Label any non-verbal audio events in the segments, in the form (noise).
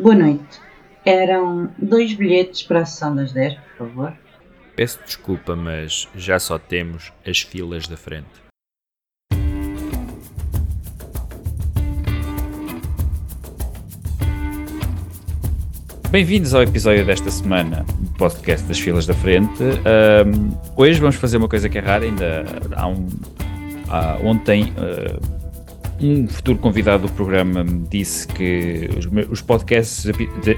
Boa noite. Eram dois bilhetes para a sessão das 10, por favor. Peço desculpa, mas já só temos as filas da frente. Bem-vindos ao episódio desta semana do podcast das filas da frente. Um, hoje vamos fazer uma coisa que é rara, ainda há um. Há, ontem uh, um futuro convidado do programa me disse que os, os podcasts,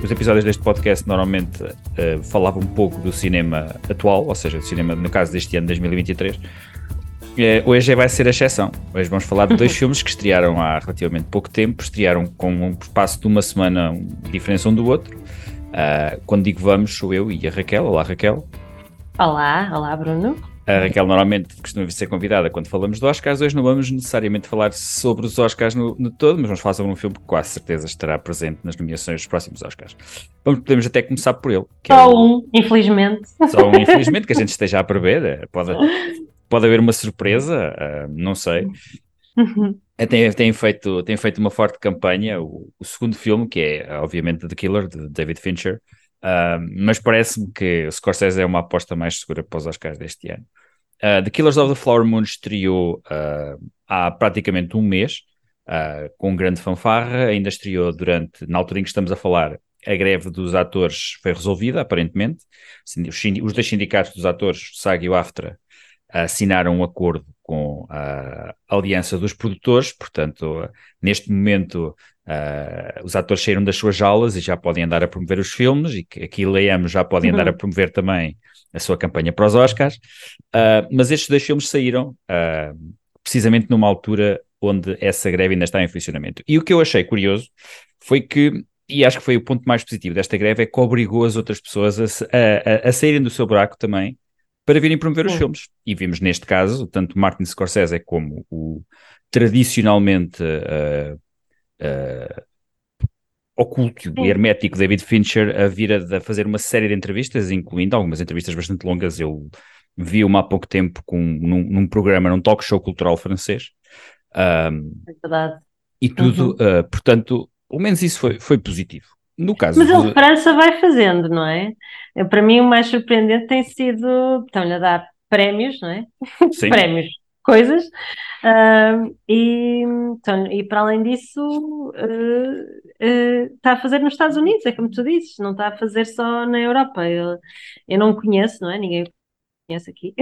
os episódios deste podcast normalmente uh, falavam um pouco do cinema atual, ou seja, do cinema, no caso deste ano, 2023. Uh, hoje vai ser a exceção. Hoje vamos falar de dois (laughs) filmes que estrearam há relativamente pouco tempo, estrearam com um espaço de uma semana de diferença um do outro. Uh, quando digo vamos, sou eu e a Raquel. Olá, Raquel. Olá, olá, Bruno. A Raquel normalmente costuma ser convidada quando falamos de Oscars. Hoje não vamos necessariamente falar sobre os Oscars no, no todo, mas vamos falar sobre um filme que quase certeza estará presente nas nomeações dos próximos Oscars. Vamos, podemos até começar por ele. Só é o... um, infelizmente. Só um, infelizmente, que a gente esteja a prever. Eh, pode, pode haver uma surpresa, uh, não sei. É, tem, tem, feito, tem feito uma forte campanha. O, o, segundo filme, que é obviamente The Killer, de David Fincher, Uh, mas parece-me que Scorsese é uma aposta mais segura para os Oscars deste ano. Uh, the Killers of the Flower Moon estreou uh, há praticamente um mês, com grande fanfarra, ainda estreou durante, na altura em que estamos a falar, a greve dos atores foi resolvida, aparentemente. Os, os dois sindicatos dos atores, o SAG e o AFTRA, assinaram um acordo com a aliança dos produtores, portanto, neste momento Uh, os atores saíram das suas aulas e já podem andar a promover os filmes, e que aqui leamos já podem uhum. andar a promover também a sua campanha para os Oscars. Uh, mas estes dois filmes saíram uh, precisamente numa altura onde essa greve ainda está em funcionamento. E o que eu achei curioso foi que, e acho que foi o ponto mais positivo desta greve, é que obrigou as outras pessoas a, a, a saírem do seu buraco também para virem promover os filmes. E vimos neste caso, tanto Martin Scorsese como o tradicionalmente uh, uh, oculto e hermético David Fincher a vir a, a, fazer uma série de entrevistas, incluindo algumas entrevistas bastante longas. Eu vi uma há pouco tempo com, num, num programa, num talk show cultural francês. Um, é verdade. E tudo, uhum. uh, portanto, pelo menos isso foi, foi positivo. No caso Mas a França vai fazendo, não é? Para mim, o mais surpreendente tem sido. Estão-lhe a dar prémios, não é? Sim. (laughs) prémios coisas. Uh, e, então, e para além disso, uh, uh, está a fazer nos Estados Unidos, é como tu dizes, não está a fazer só na Europa. Eu, eu não conheço, não é? Ninguém conhece aqui.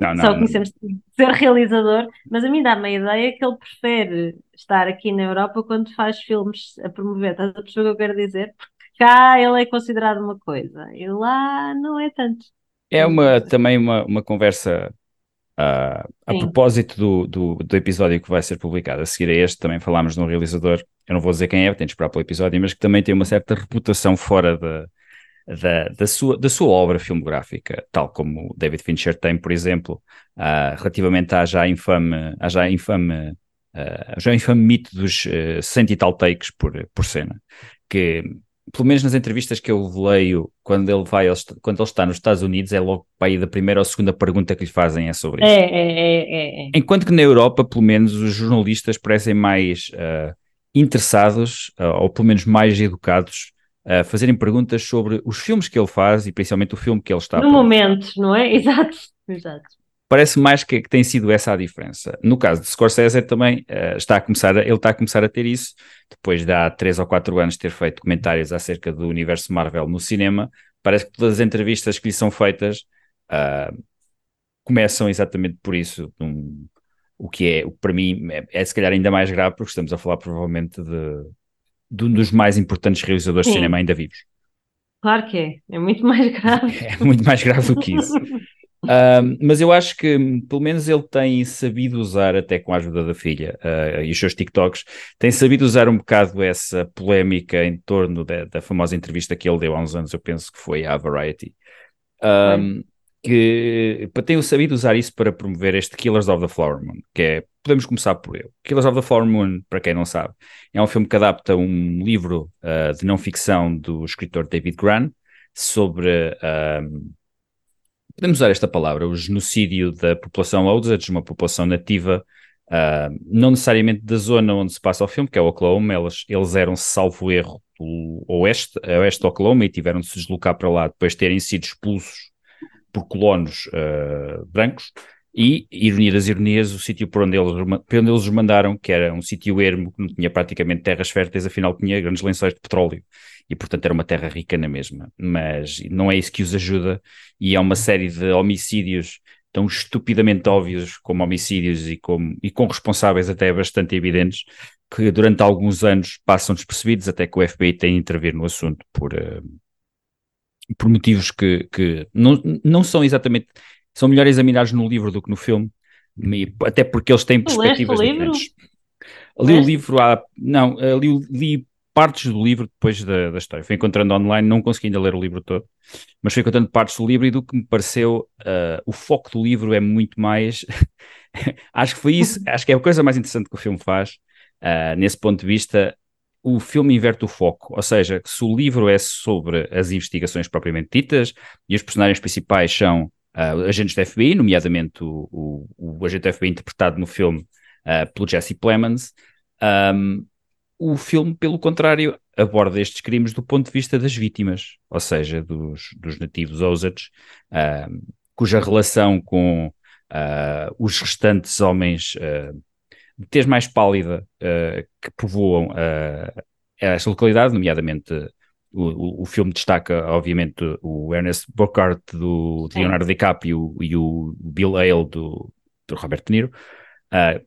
Não, (laughs) não, só conhecemos ser realizador, mas a mim dá-me a ideia que ele prefere estar aqui na Europa quando faz filmes a promover. Estás a perceber o que eu quero dizer? Porque cá ele é considerado uma coisa e lá não é tanto. É uma, também uma, uma conversa Uh, a propósito do, do, do, episódio que vai ser publicado a seguir a este, também falámos de um realizador, eu não vou dizer quem é, tem de esperar pelo episódio, mas que também tem uma certa reputação fora da, da, da, sua, da sua obra filmográfica, tal como David Fincher tem, por exemplo, uh, relativamente à já infame, à já infame, uh, já infame mito dos uh, cento e tal takes por, por cena, que pelo menos nas entrevistas que eu leio, quando ele vai, quando ele está nos Estados Unidos, é logo para ir da primeira ou segunda pergunta que lhe fazem é sobre isso. É, é, é, é. Enquanto que na Europa, pelo menos, os jornalistas parecem mais uh, interessados, uh, ou pelo menos mais educados, a uh, fazerem perguntas sobre os filmes que ele faz e principalmente o filme que ele está No momento, não é? (laughs) Exato, exato parece mais que, que, tem sido essa a diferença. No caso de Scorsese também uh, está a começar, a, ele está a começar a ter isso, depois de há 3 ou 4 anos ter feito comentários acerca do universo Marvel no cinema, parece que todas as entrevistas que lhe são feitas uh, começam exatamente por isso, um, o que é, para mim, é, é, se calhar ainda mais grave, porque estamos a falar provavelmente de, de um dos mais importantes realizadores Sim. de cinema ainda vivos. Claro que é, é muito mais grave. (laughs) É muito mais grave do que isso. (laughs) mas eu acho que pelo menos ele tem sabido usar, até com a ajuda da filha uh, e os seus TikToks, tem sabido usar um bocado essa polémica em torno da, da, famosa entrevista que ele deu há uns anos, eu penso que foi à Variety. Um, que tem sabido usar isso para promover este Killers of the Flower Moon, que é, podemos começar por ele. Killers of the Flower Moon, para quem não sabe, é um filme que adapta um livro uh, de não ficção do escritor David Gran sobre podemos usar esta palavra, o genocídio da população Osage, uma população nativa, uh, não necessariamente da zona onde se passa o filme, que é o Oklahoma, eles, eles eram, salvo erro, do oeste, oeste de Oklahoma e tiveram de se deslocar para lá depois de terem sido expulsos por colonos uh, brancos. E, ironia das ironias, o sítio por onde eles, por onde eles os mandaram, que era um sítio ermo, que não tinha praticamente terras férteis, afinal tinha grandes lençóis de petróleo. E, portanto, era uma terra rica na mesma. Mas não é isso que os ajuda. E é uma série de homicídios tão estupidamente óbvios como homicídios e, como, e com responsáveis até bastante evidentes, que durante alguns anos passam despercebidos até que o FBI tem de intervir no assunto por, uh, por motivos que, que não, não são exatamente são melhor examinados no livro do que no filme, até porque eles têm perspectivas diferentes. Li o livro há. Não, li, li partes do livro depois da, da, história. Fui encontrando online, não consegui ainda ler o livro todo, mas fui encontrando partes do livro e do que me pareceu, uh, o foco do livro é muito mais. (laughs) acho que foi isso, (laughs) acho que é a coisa mais interessante que o filme faz, uh, nesse ponto de vista. O filme inverte o foco, ou seja, se o livro é sobre as investigações propriamente ditas e os personagens principais são uh, agentes da FBI, nomeadamente o, o, o, agente da FBI interpretado no filme pelo Jesse Plemons. Um, o filme, pelo contrário, aborda estes crimes do ponto de vista das vítimas, ou seja, dos, dos nativos Osage, uh, cuja relação com uh, os restantes homens uh, de tez mais pálida que povoam esta localidade, nomeadamente o, o, filme destaca, obviamente, o Ernest Burkhardt do Leonardo DiCaprio e o Bill Hale do, do Robert De Niro. Uh,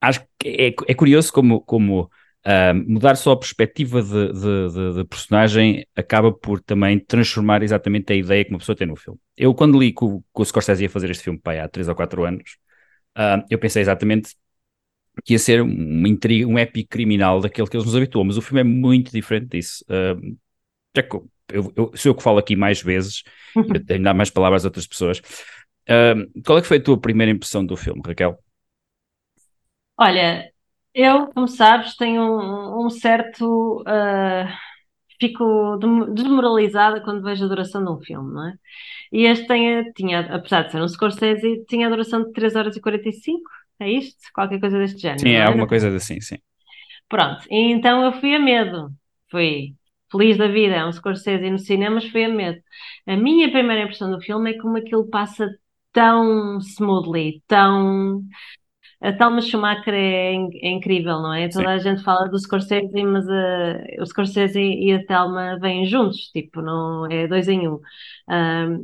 acho que é, é, curioso como, como uh, mudar só a perspectiva de, de, de, de, personagem acaba por também transformar exatamente a ideia que uma pessoa tem no filme. Eu, quando li que o, que o Scorsese ia fazer este filme pai, há 3 ou 4 anos, uh, eu pensei exatamente que ia ser um, intriga, um épico criminal daquele que eles nos habituam, mas o filme é muito diferente disso. Uh, eu, eu, sou eu que falo aqui mais vezes, (laughs) eu tenho de dar mais palavras a outras pessoas. Uh, qual é que foi a tua primeira impressão do filme, Raquel? Olha, eu, como sabes, tenho um, um certo. Uh, fico desmoralizada quando vejo a duração de um filme, não é? E este tem, tinha, apesar de ser um Scorsese, tinha a duração de 3 horas e 45 é isto? Qualquer coisa deste género. Sim, é alguma coisa assim, sim. Pronto, então eu fui a medo. Fui feliz da vida, é um Scorsese no cinema, mas fui a medo. A minha primeira impressão do filme é como aquilo passa tão smoothly, tão. A Thelma Schumacher é, é incrível, não é? Sim. Toda a gente fala do Scorsese, mas uh, o Scorsese e a Thelma vêm juntos, tipo, não é dois em um.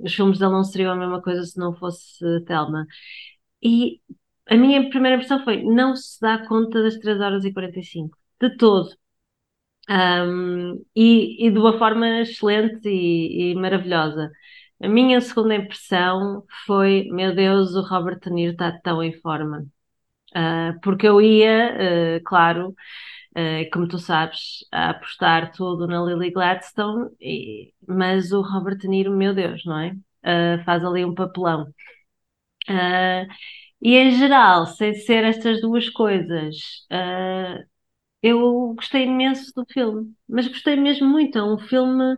os filmes dele não seriam a mesma coisa se não fosse a Thelma. E a minha primeira impressão foi: não se dá conta das 3 horas e 45, de todo. Um, e, e, de uma forma excelente e, e, maravilhosa. A minha segunda impressão foi: meu Deus, o Robert De Niro está tão em forma. Uh, porque eu ia, uh, claro, uh, como tu sabes, a apostar tudo na Lily Gladstone, e, mas o Robert De Niro, meu Deus, não é? faz ali um papelão. E em geral, sem ser estas duas coisas, eu gostei imenso do filme, mas gostei mesmo muito. É um filme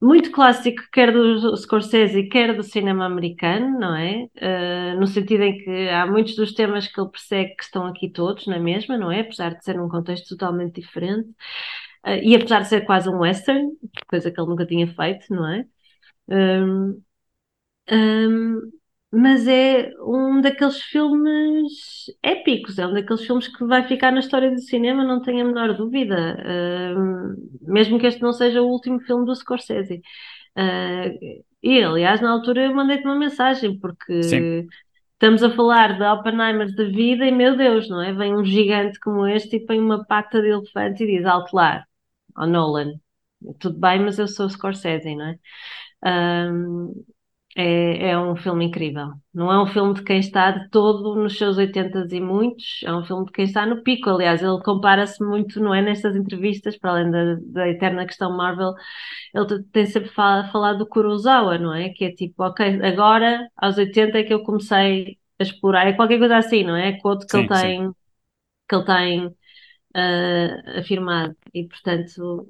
muito clássico, quer do Scorsese, quer do cinema americano, não é? Uh, no sentido em que há muitos dos temas que ele persegue que estão aqui todos na mesma, não é? Apesar de ser num contexto totalmente diferente. Uh, e apesar de ser quase um western, coisa que ele nunca tinha feito, não é? Um, um, mas é um daqueles filmes épicos, é um daqueles filmes que vai ficar na história do cinema, não tenho a menor dúvida, uh, mesmo que este não seja o último filme do Scorsese. Uh, e aliás, na altura eu mandei-te uma mensagem, porque Sim. estamos a falar de Oppenheimer de vida e meu Deus, não é? Vem um gigante como este e põe uma pata de elefante e diz alto lá, ao Nolan. Tudo bem, mas eu sou Scorsese, não é? Um, ah, é, é um filme incrível. Não é um filme de quem está de todo nos seus 80 e muitos, é um filme de quem está no pico. Aliás, ele compara-se muito, não é? Nestas entrevistas, para além da, da eterna questão Marvel, ele tem sempre falado do Kurosawa, não é? Que é tipo, ok, agora aos 80 é que eu comecei a explorar, é qualquer coisa assim, não é? É quote que sim, ele tem, que ele tem uh, afirmado. E portanto,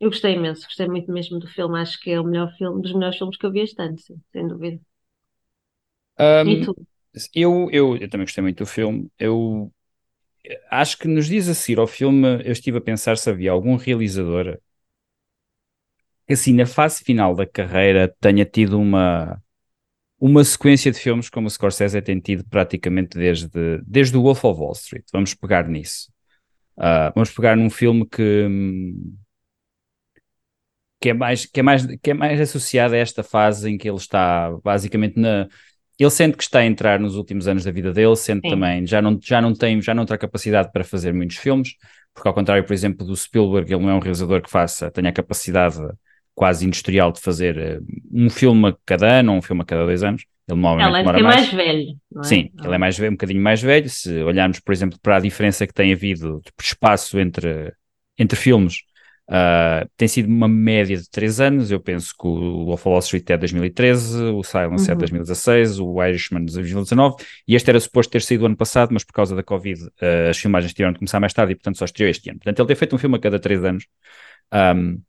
eu gostei imenso, gostei muito mesmo do filme. Acho que é o melhor filme, dos melhores filmes que eu vi este ano, sim, sem dúvida. E Um, tu? eu, eu, eu também gostei muito do filme. Eu, acho que nos dias a seguir ao filme eu estive a pensar se havia algum realizador que assim na fase final da carreira tenha tido uma uma sequência de filmes como o Scorsese tem tido praticamente desde, desde o Wolf of Wall Street. Vamos pegar nisso. Uh, vamos pegar num filme que, que, é mais, que, é mais, que é mais associado a esta fase em que ele está basicamente na. Ele sente que está a entrar nos últimos anos da vida dele, sente Sim. também, já não, já não tem, já não terá capacidade para fazer muitos filmes, porque ao contrário, por exemplo, do Spielberg, ele não é um realizador que faça, tenha a capacidade quase industrial de fazer uh, um filme a cada ano ou um filme a cada dois anos. Ele normalmente demora ser mais. mais velho, não é? Sim, ele é mais velho, um bocadinho mais velho. Se olharmos, por exemplo, para a diferença que tem havido de espaço entre, entre filmes, uh, tem sido uma média de 3 anos. Eu penso que o Wolf of Wall Street é de 2013, o Silence é Uhum. 2016, o Irishman de 2019, e este era suposto ter saído ano passado, mas por causa da Covid uh, as filmagens tiveram de começar mais tarde e, portanto, só estreou este ano. Portanto, ele tem feito um filme a cada 3 anos. Um,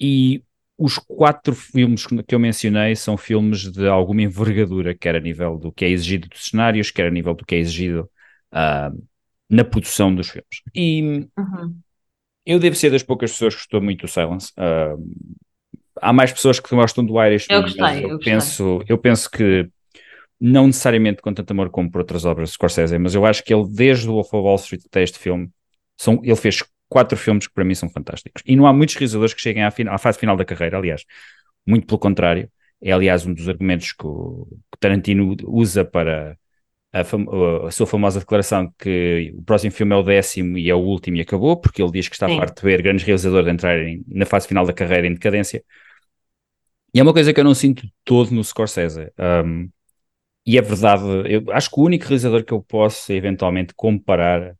e os quatro filmes que eu mencionei são filmes de alguma envergadura, quer a nível do que é exigido dos cenários, quer a nível do que é exigido uh, na produção dos filmes. E Uhum. Eu devo ser das poucas pessoas que gostou muito do Silence. Uh, há mais pessoas que gostam do Irishman, Eu gostei, eu, eu gostei. penso, eu penso que não necessariamente com tanto amor como por outras obras de Scorsese, mas eu acho que ele, desde o Wolf of Wall Street até este filme, são, ele fez quatro filmes que para mim são fantásticos. E não há muitos realizadores que cheguem à, à fase final da carreira, aliás, muito pelo contrário. É, aliás, um dos argumentos que o, que Tarantino usa para a, fam- a sua famosa declaração de que o próximo filme é o décimo e é o último e acabou, porque ele diz que está Sim. farto de ver grandes realizadores entrarem na fase final da carreira em decadência. E é uma coisa que eu não sinto todo no Scorsese. Um, e é verdade, eu acho que o único realizador que eu posso eventualmente comparar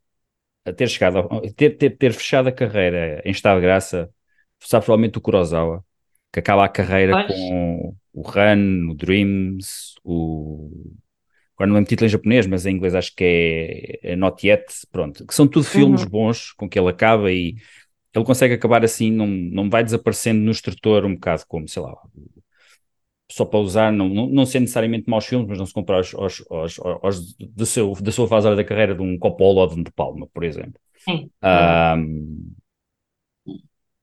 a ter chegado, ao- ter, ter, ter fechado a carreira em estado de graça, sabe provavelmente o Kurosawa, que acaba a carreira com o Run, o Dreams, o. Agora não lembro o título em japonês, mas em inglês acho que é, é Not Yet, pronto, que são tudo filmes Uhum. bons com que ele acaba e ele consegue acabar assim, não, não vai desaparecendo no estrutor um bocado como, sei lá, só para usar, não, não, não ser necessariamente maus filmes, mas não se comprar aos, aos, aos, aos do seu, da sua fase da carreira de um Coppola ou de um De Palma, por exemplo. Sim.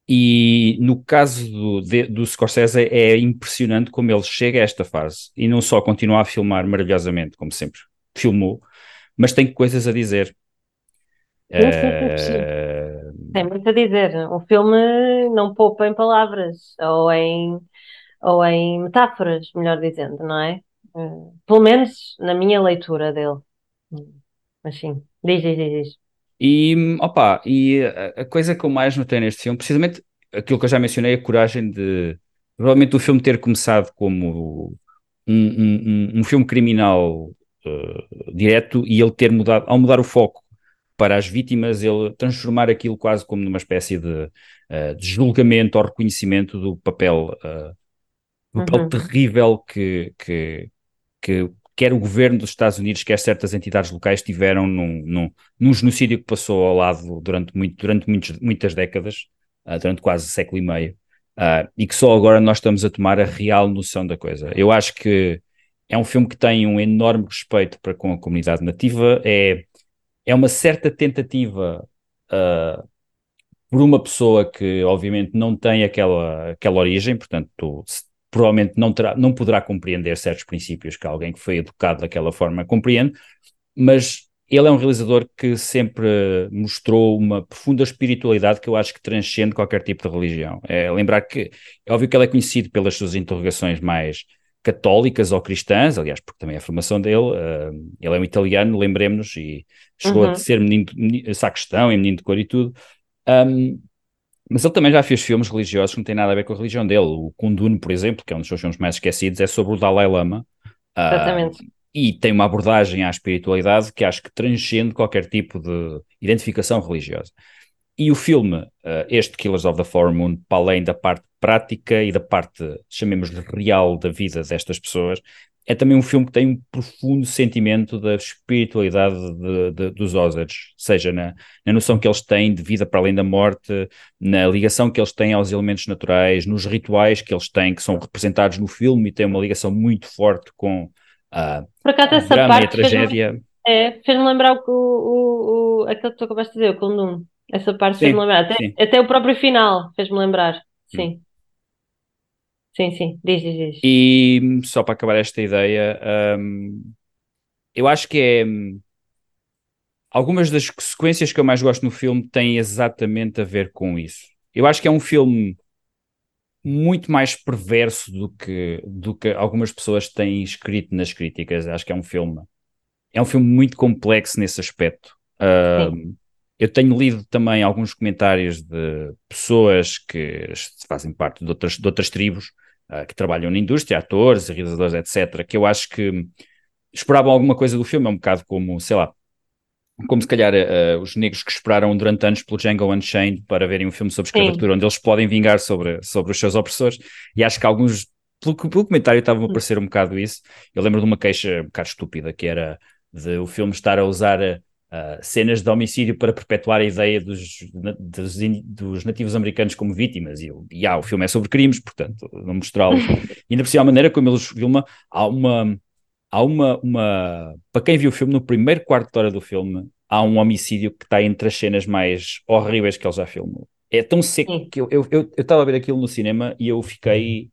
E no caso do, de- do Scorsese é impressionante como ele chega a esta fase e não só continua a filmar maravilhosamente, como sempre filmou, mas tem coisas a dizer. Eh, Tem muito a dizer. O filme não poupa em palavras ou em, ou em metáforas, melhor dizendo, não é? Eh, Pelo menos na minha leitura dele. Mas sim, diz, diz, diz. diz. E, opa, e a, a coisa que eu mais notei neste filme, precisamente aquilo que eu já mencionei, a coragem de, provavelmente o filme ter começado como um, um, um- filme criminal eh, direto e ele ter mudado, ao mudar o foco para as vítimas, ele transformar aquilo quase como numa espécie de, eh, de julgamento ou reconhecimento do papel, eh, do papel Uhum. terrível que, que, que quer o governo dos Estados Unidos, quer certas entidades locais tiveram num, num, num genocídio que passou ao lado durante, muito, durante muitos, muitas décadas, ah, durante quase século e meio, ah, e que só agora nós estamos a tomar a real noção da coisa. Eu acho que é um filme que tem um enorme respeito para com a comunidade nativa, é, é uma certa tentativa ah, por uma pessoa que obviamente não tem aquela, aquela origem, portanto, se- provavelmente não, terá, não poderá compreender certos princípios que alguém que foi educado daquela forma compreende, mas ele é um realizador que sempre mostrou uma profunda espiritualidade que eu acho que transcende qualquer tipo de religião. É lembrar que é óbvio que ele é conhecido pelas suas interrogações mais católicas ou cristãs, aliás, porque também é a formação dele. ah, ele é um italiano, lembremos-nos, e chegou Uhum. a ser menino, menino, sacristão e menino de cor e tudo. Um, mas ele também já fez filmes religiosos que não têm nada a ver com a religião dele. O Kundun, por exemplo, que é um dos seus filmes mais esquecidos, é sobre o Dalai Lama. Ah, Exatamente. e tem uma abordagem à espiritualidade que acho que transcende qualquer tipo de identificação religiosa. E o filme, ah, este Killers of the Flower Moon, para além da parte prática e da parte, chamemos-lhe, real da vida destas pessoas, é também um filme que tem um profundo sentimento da espiritualidade de- de- dos Osage, seja na, na noção que eles têm de vida para além da morte, na ligação que eles têm aos elementos naturais, nos rituais que eles têm, que são representados no filme e têm uma ligação muito forte com ah, Por acaso, essa drama e a parte fez-me tragédia. É, fez-me lembrar o, o, o, aquele que tu acabaste de dizer, o Kundum. Essa parte fez-me lembrar. Até, até o próprio final fez-me lembrar. Sim. Sim, sim. Diz, diz, diz. E só para acabar esta ideia, hum, eu acho que é. hum, Algumas das sequências que eu mais gosto no filme têm exatamente a ver com isso. Eu acho que é um filme muito mais perverso do que, do que algumas pessoas têm escrito nas críticas. Acho que é um filme. É um filme muito complexo nesse aspecto. Hum, eu tenho lido também alguns comentários de pessoas que fazem parte de outras, de outras tribos, ah, que trabalham na indústria, atores, realizadores, etc., que eu acho que esperavam alguma coisa do filme. É um bocado como, sei lá, como se calhar ah, os negros que esperaram durante anos pelo Django Unchained para verem um filme sobre Sim. escravatura, onde eles podem vingar sobre, sobre os seus opressores. E acho que alguns, pelo, pelo comentário, estavam a parecer um bocado isso. Eu lembro de uma queixa um bocado estúpida, que era de o filme estar a usar ah, cenas de homicídio para perpetuar a ideia dos, dos, dos nativos americanos como vítimas. E eu, e, ah, o filme é sobre crimes, portanto, não mostrá-los. (laughs) e ainda por cima, a maneira como eles filmam, há uma. Há uma, uma. Para quem viu o filme, no primeiro quarto de hora do filme, há um homicídio que está entre as cenas mais horríveis que ele já filmou. É tão seco Sim. que eu estava eu, eu, estava a ver aquilo no cinema e eu fiquei.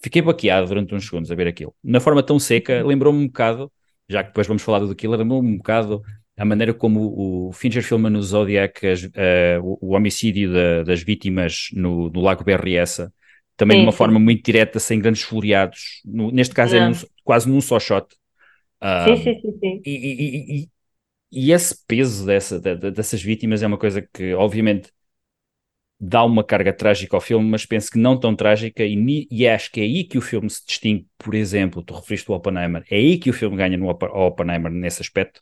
Fiquei baqueado durante uns segundos a ver aquilo. Na forma tão seca, lembrou-me um bocado, já que depois vamos falar do Killer, lembrou-me um bocado a maneira como o, o Fincher filma no Zodiac as- eh, o, o homicídio da- das vítimas no, no Lago Berryessa, também Sim, de uma sim. forma muito direta, sem grandes floreados. No- neste caso é Não. num- quase num só shot. Ah, Sim, sim, sim, sim. e, e- e- e- esse peso dessa, de- de- dessas vítimas é uma coisa que, obviamente, dá uma carga trágica ao filme, mas penso que não tão trágica, e, e acho que é aí que o filme se distingue, por exemplo, tu referiste ao Oppenheimer, é aí que o filme ganha no Oppenheimer nesse aspecto.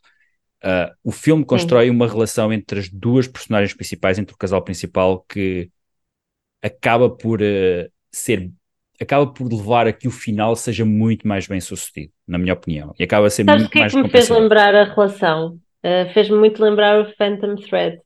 Ah, o filme constrói uma relação entre as duas personagens principais, entre o casal principal, que acaba por eh, ser. Acaba por levar a que o final seja muito mais bem sucedido, na minha opinião. E acaba a ser Sabes muito que é mais que me fez lembrar a relação? Uh, fez-me muito lembrar o Phantom Thread.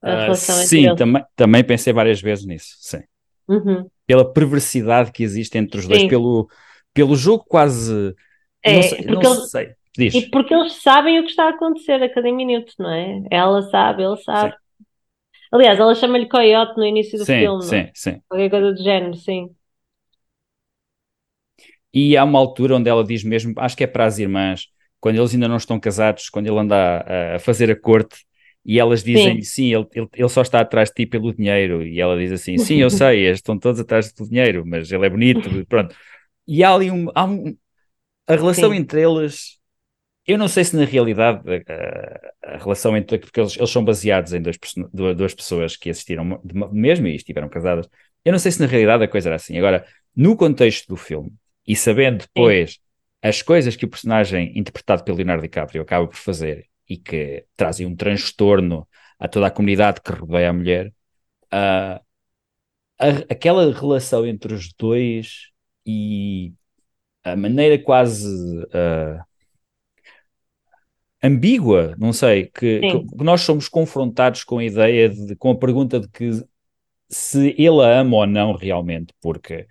A relação entre sim, também, também pensei várias vezes nisso, sim. Uhum. Pela perversidade que existe entre os dois, Sim. pelo, pelo jogo quase. É, não sei, não eles- sei. Diz. E porque eles sabem o que está a acontecer a cada minuto, não é? Ela sabe, ele sabe. Aliás, ela chama-lhe coiote no início do Sim, filme, é? sim, sim. Qualquer coisa do género, sim. E há uma altura onde ela diz mesmo, acho que é para as irmãs, quando eles ainda não estão casados, quando ele anda a, a fazer a corte, e elas dizem, sim, ele, ele, ele só está atrás de ti pelo dinheiro, e ela diz assim, sim, eu (laughs) sei, estão todos atrás do dinheiro, mas ele é bonito, (laughs) pronto. E há ali um, há um a relação Sim. entre eles, eu não sei se na realidade a, a relação entre, porque eles, eles são baseados em dois, duas, pessoas que assistiram mesmo e estiveram casadas, eu não sei se na realidade a coisa era assim. Agora, no contexto do filme, e sabendo depois as coisas que o personagem interpretado pelo Leonardo DiCaprio acaba por fazer e que trazem um transtorno a toda a comunidade que rodeia a mulher, ah, a- aquela relação entre os dois e a maneira quase ah, ambígua, não sei, que, que nós somos confrontados com a ideia de, com a pergunta de que se ele a ama ou não realmente, porque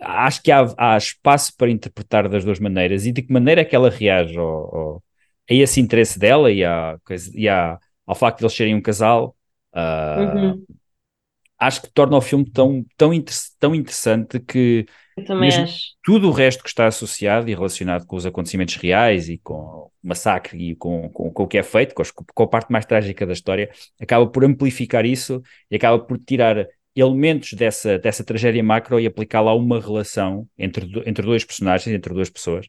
acho que há, há espaço para interpretar das duas maneiras e de que maneira é que ela reage ao, ao- a esse interesse dela e, à, e à- ao facto de eles serem um casal. ah, Uhum. Acho que torna o filme tão, tão, inter- tão interessante que mesmo- acho. tudo o resto que está associado e relacionado com os acontecimentos reais e com o massacre e com, com, com o que é feito, com, com a parte mais trágica da história, acaba por amplificar isso e acaba por tirar elementos dessa, dessa tragédia macro e aplicá-la a uma relação entre, entre dois personagens, entre duas pessoas,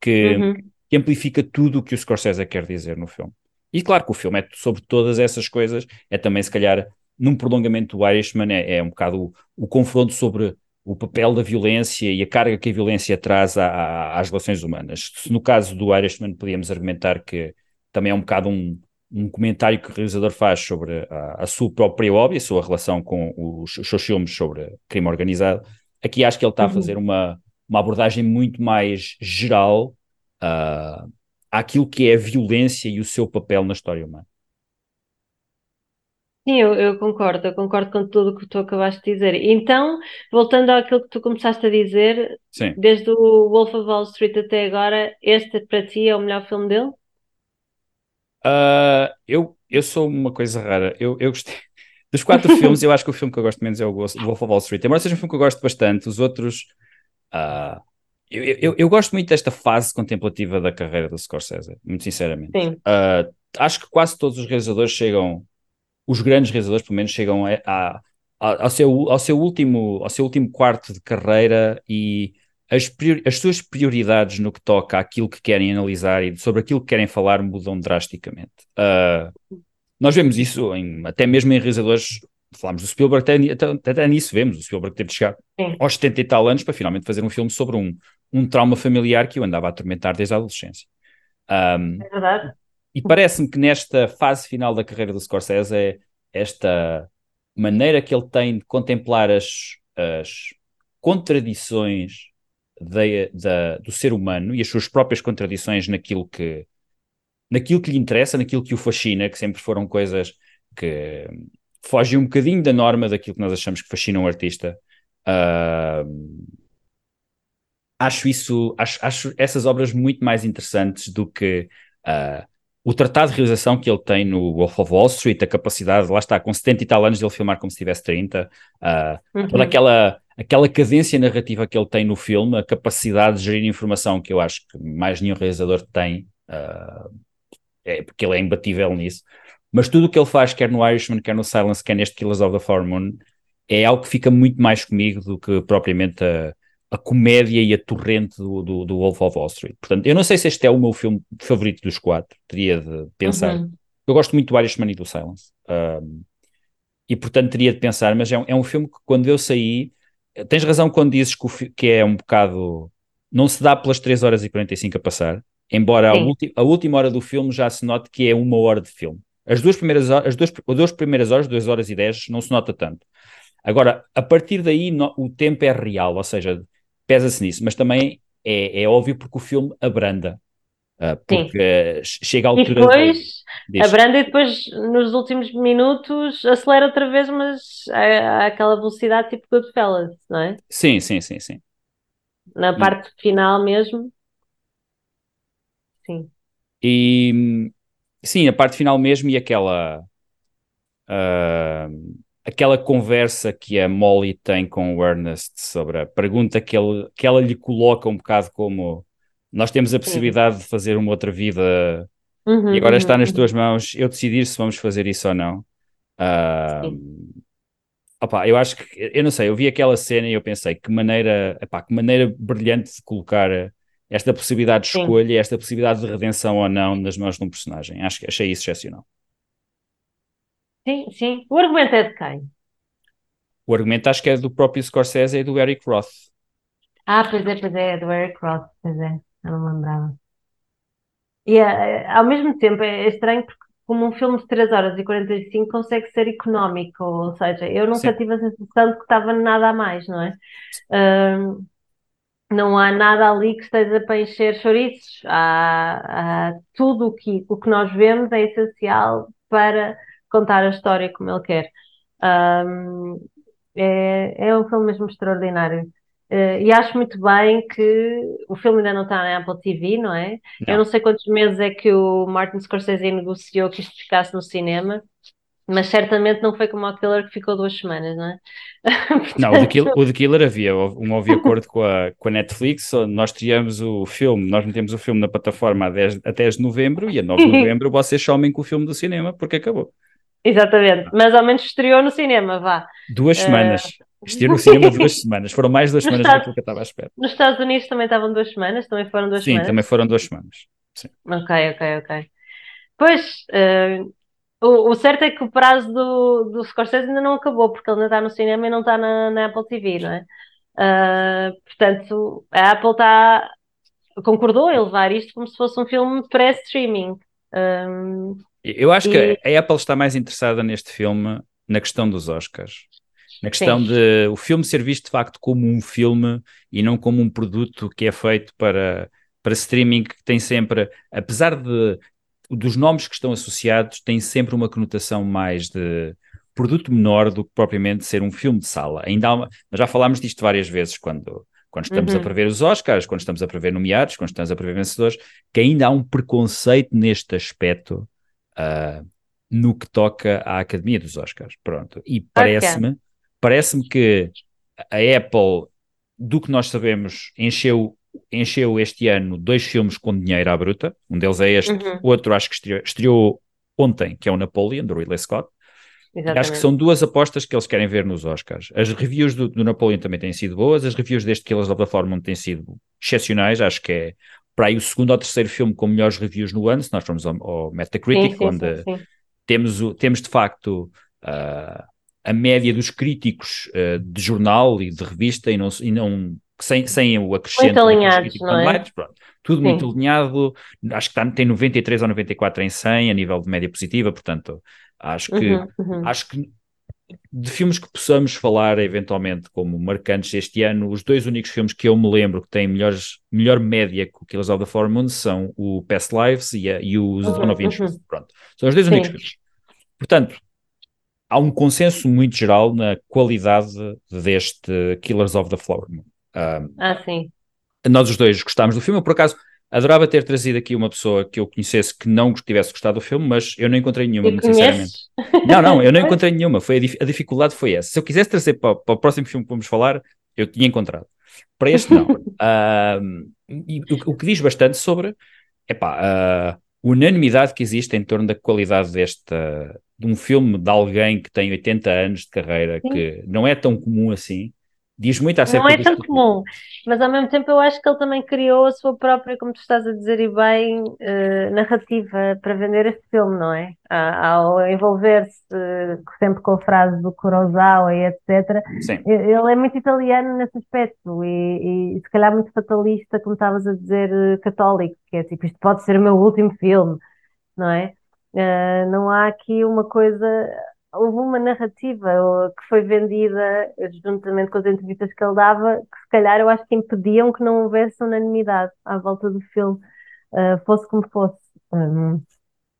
que, Uhum. que amplifica tudo o que o Scorsese quer dizer no filme. E claro que o filme é sobre todas essas coisas, é também se calhar num prolongamento do Irishman, é, é um bocado o, o confronto sobre o papel da violência e a carga que a violência traz à- à- às relações humanas. Se no caso do Irishman podíamos argumentar que também é um bocado um, um comentário que o realizador faz sobre a, a sua própria óbvia, a sua relação com os, os seus filmes sobre crime organizado, aqui acho que ele está a Uhum. fazer uma, uma abordagem muito mais geral ah, àquilo que é a violência e o seu papel na história humana. Sim, eu, eu concordo, eu concordo com tudo o que tu acabaste de dizer. Então, voltando àquilo que tu começaste a dizer, Sim. desde o Wolf of Wall Street até agora, este para ti é o melhor filme dele? Uh, eu, eu sou uma coisa rara. Eu, eu gostei. (laughs) Dos quatro filmes, eu acho que o filme que eu gosto menos é o Wolf of Wall Street. Embora seja um filme que eu gosto bastante, os outros. Uh, eu, eu, eu, gosto muito desta fase contemplativa da carreira do Scorsese, muito sinceramente. Sim. Uh, acho que quase todos os realizadores chegam, os grandes realizadores, pelo menos, chegam a, a, a, ao, seu, ao, seu último, ao seu último quarto de carreira e as, priori, as suas prioridades no que toca àquilo que querem analisar e sobre aquilo que querem falar mudam drasticamente. Uh, nós vemos isso em, até mesmo em realizadores, falámos do Spielberg, até, até, até nisso vemos, o Spielberg teve de chegar Sim. aos 70 e tal anos para finalmente fazer um filme sobre um, um trauma familiar que o andava a atormentar desde a adolescência. Um, é verdade. E parece-me que nesta fase final da carreira do Scorsese, é esta maneira que ele tem de contemplar as, as contradições do ser humano e as suas próprias contradições naquilo que, naquilo que lhe interessa, naquilo que o fascina, que sempre foram coisas que fogem um bocadinho da norma daquilo que nós achamos que fascina um artista. Uh, acho isso, acho, acho essas obras muito mais interessantes do que uh, o tratado de realização que ele tem no Wolf of Wall Street, a capacidade, lá está, com 70 e tal anos de ele filmar como se tivesse 30, uh, uhum. toda aquela, aquela cadência narrativa que ele tem no filme, a capacidade de gerir informação que eu acho que mais nenhum realizador tem, uh, é porque ele é imbatível nisso. Mas tudo o que ele faz, quer no Irishman, quer no Silence, quer neste Killers of the Flower Moon, é algo que fica muito mais comigo do que propriamente a, a comédia e a torrente do, do, do, Wolf of Wall Street. Portanto, eu não sei se este é o meu filme favorito dos quatro, teria de pensar. Uhum. Eu gosto muito do Irishman e do Silence. Um, e portanto teria de pensar, mas é um, é um filme que quando eu saí, tens razão quando dizes que, que, é um bocado. Não se dá pelas 3 horas e 45 a passar, embora a, a, última hora do filme já se note que é uma hora de filme. As duas primeiras horas, as duas, as duas primeiras horas, 2 horas e 10, não se nota tanto. Agora, a partir daí, no, o tempo é real, ou seja, pesa-se nisso, mas também é, é, óbvio porque o filme abranda. Uh, porque Sim. chega à altura. E depois de... abranda e depois nos últimos minutos acelera outra vez, mas a, aquela velocidade tipo Goodfellas, não é? Sim, sim, sim, sim. Na parte e... final mesmo. Sim. E sim, a parte final mesmo e aquela. Uh, aquela conversa que a Molly tem com o Ernest sobre a pergunta que, ele, que ela lhe coloca um bocado como nós temos a possibilidade Sim. de fazer uma outra vida uhum, e agora uhum, está nas uhum. tuas mãos eu decidir se vamos fazer isso ou não. Uh, opa, eu acho que, eu não sei, eu vi aquela cena e eu pensei que maneira, opa, que maneira brilhante de colocar esta possibilidade de escolha, Sim. esta possibilidade de redenção ou não nas mãos de um personagem. Acho que achei isso excepcional. Sim, sim. O argumento é de quem? O argumento acho que é do próprio Scorsese e do Eric Roth. Ah, pois é, pois é, é do Eric Roth, pois é, eu não me lembrava. E é, ao mesmo tempo é estranho porque como um filme de 3 horas e 45 consegue ser económico, ou seja, eu nunca Sim. tive a sensação de que estava nada a mais, não é? Uh, não há nada ali que esteja para encher chouriços. Há, há tudo o que, o que nós vemos é essencial para contar a história como ele quer. Um, é, é um filme mesmo extraordinário. Uh, e acho muito bem que o filme ainda não está na Apple TV, não é? Não. Eu não sei quantos meses é que o Martin Scorsese negociou que isto ficasse no cinema, mas certamente não foi como o Killer que ficou duas semanas, não é? Portanto... (laughs) Não, o The, Killer, o The Killer havia um óbvio acordo com a, com a Netflix, nós teríamos o filme, nós metemos o filme na plataforma a 10, a 10 de novembro e a 9 de (laughs) novembro vocês somem com o filme do cinema porque acabou. Exatamente, mas ao menos estreou no cinema, vá. Duas uh... semanas. (laughs) Estreou no cinema duas semanas. Foram mais duas semanas do que eu estava à espera. Nos Estados Unidos também estavam duas semanas? Também foram duas Sim, semanas? Sim, também foram duas semanas. Sim. Ok, ok, ok. Pois, uh, o, o, certo é que o prazo do, do Scorsese ainda não acabou, porque ele ainda está no cinema e não está na, na Apple TV, não é? Uh, portanto, a Apple está concordou em levar isto como se fosse um filme pré-streaming. Um, eu acho e... que a Apple está mais interessada neste filme na questão dos Oscars. Na questão Sim. de o filme ser visto de facto como um filme e não como um produto que é feito para, para streaming, que tem sempre, apesar de dos nomes que estão associados, tem sempre uma conotação mais de produto menor do que propriamente ser um filme de sala. Ainda uma, nós já falámos disto várias vezes quando, quando estamos uhum. a prever os Oscars, quando estamos a prever nomeados, quando estamos a prever vencedores, que ainda há um preconceito neste aspecto uh, no que toca à Academia dos Oscars. Pronto. E parece-me parece-me que a Apple, do que nós sabemos, encheu, encheu este ano dois filmes com dinheiro à bruta. Um deles é este, Uhum. outro acho que estreou, estreou ontem, que é o Napoleon, do Ridley Scott. Exatamente. Acho que são duas apostas que eles querem ver nos Oscars. As reviews do, do Napoleon também têm sido boas, as reviews deste Killers of the Moon têm sido excepcionais. Acho que é para aí o segundo ou terceiro filme com melhores reviews no ano, se nós formos ao, ao Metacritic, sim, sim, onde sim. temos, o, temos de facto uh, a média dos críticos uh, de jornal e de revista e não, e não sem, sem o acrescento Muito alinhados, não é? tudo Sim. muito alinhado, acho que tá, tem 93 ou 94 em 100 a nível de média positiva, portanto acho que, Uhum, uhum. acho que de filmes que possamos falar eventualmente como marcantes este ano, os dois únicos filmes que eu me lembro que têm melhores, melhor média que o Killers of the Flower Moon são o Past Lives e, a, e o Zone of uhum. Interest. Pronto. São os dois Sim. únicos filmes. Portanto, há um consenso muito geral na qualidade deste Killers of the Flower Moon. Um, Ah, sim. nós os dois gostámos do filme. Eu, por acaso, adorava ter trazido aqui uma pessoa que eu conhecesse que não tivesse gostado do filme, mas eu não encontrei nenhuma, muito sinceramente. Não, não, eu não (laughs) encontrei nenhuma. Foi a, dif- a dificuldade foi essa. Se eu quisesse trazer para, para o próximo filme que vamos falar, eu tinha encontrado. Para este, não. (laughs) Ahm, e o, o que diz bastante sobre epá, a unanimidade que existe em torno da qualidade desta, de um filme de alguém que tem 80 anos de carreira, Sim. que não é tão comum assim. Diz muito acerca Não é tão comum, mas ao mesmo tempo eu acho que ele também criou a sua própria, como tu estás a dizer e bem, eh, narrativa para vender este filme, não é? Ao envolver-se eh, sempre com a frase do Kurosawa e etc. Sim. Ele é muito italiano nesse aspecto e, e se calhar muito fatalista, como estavas a dizer, eh, católico, que é tipo, isto pode ser o meu último filme, não é? Eh, não há aqui uma coisa. Houve uma narrativa eh, que foi vendida eh, juntamente com as entrevistas que ele dava, que se calhar eu acho que impediam que não houvesse unanimidade à volta do filme, eh, fosse como fosse. Hum,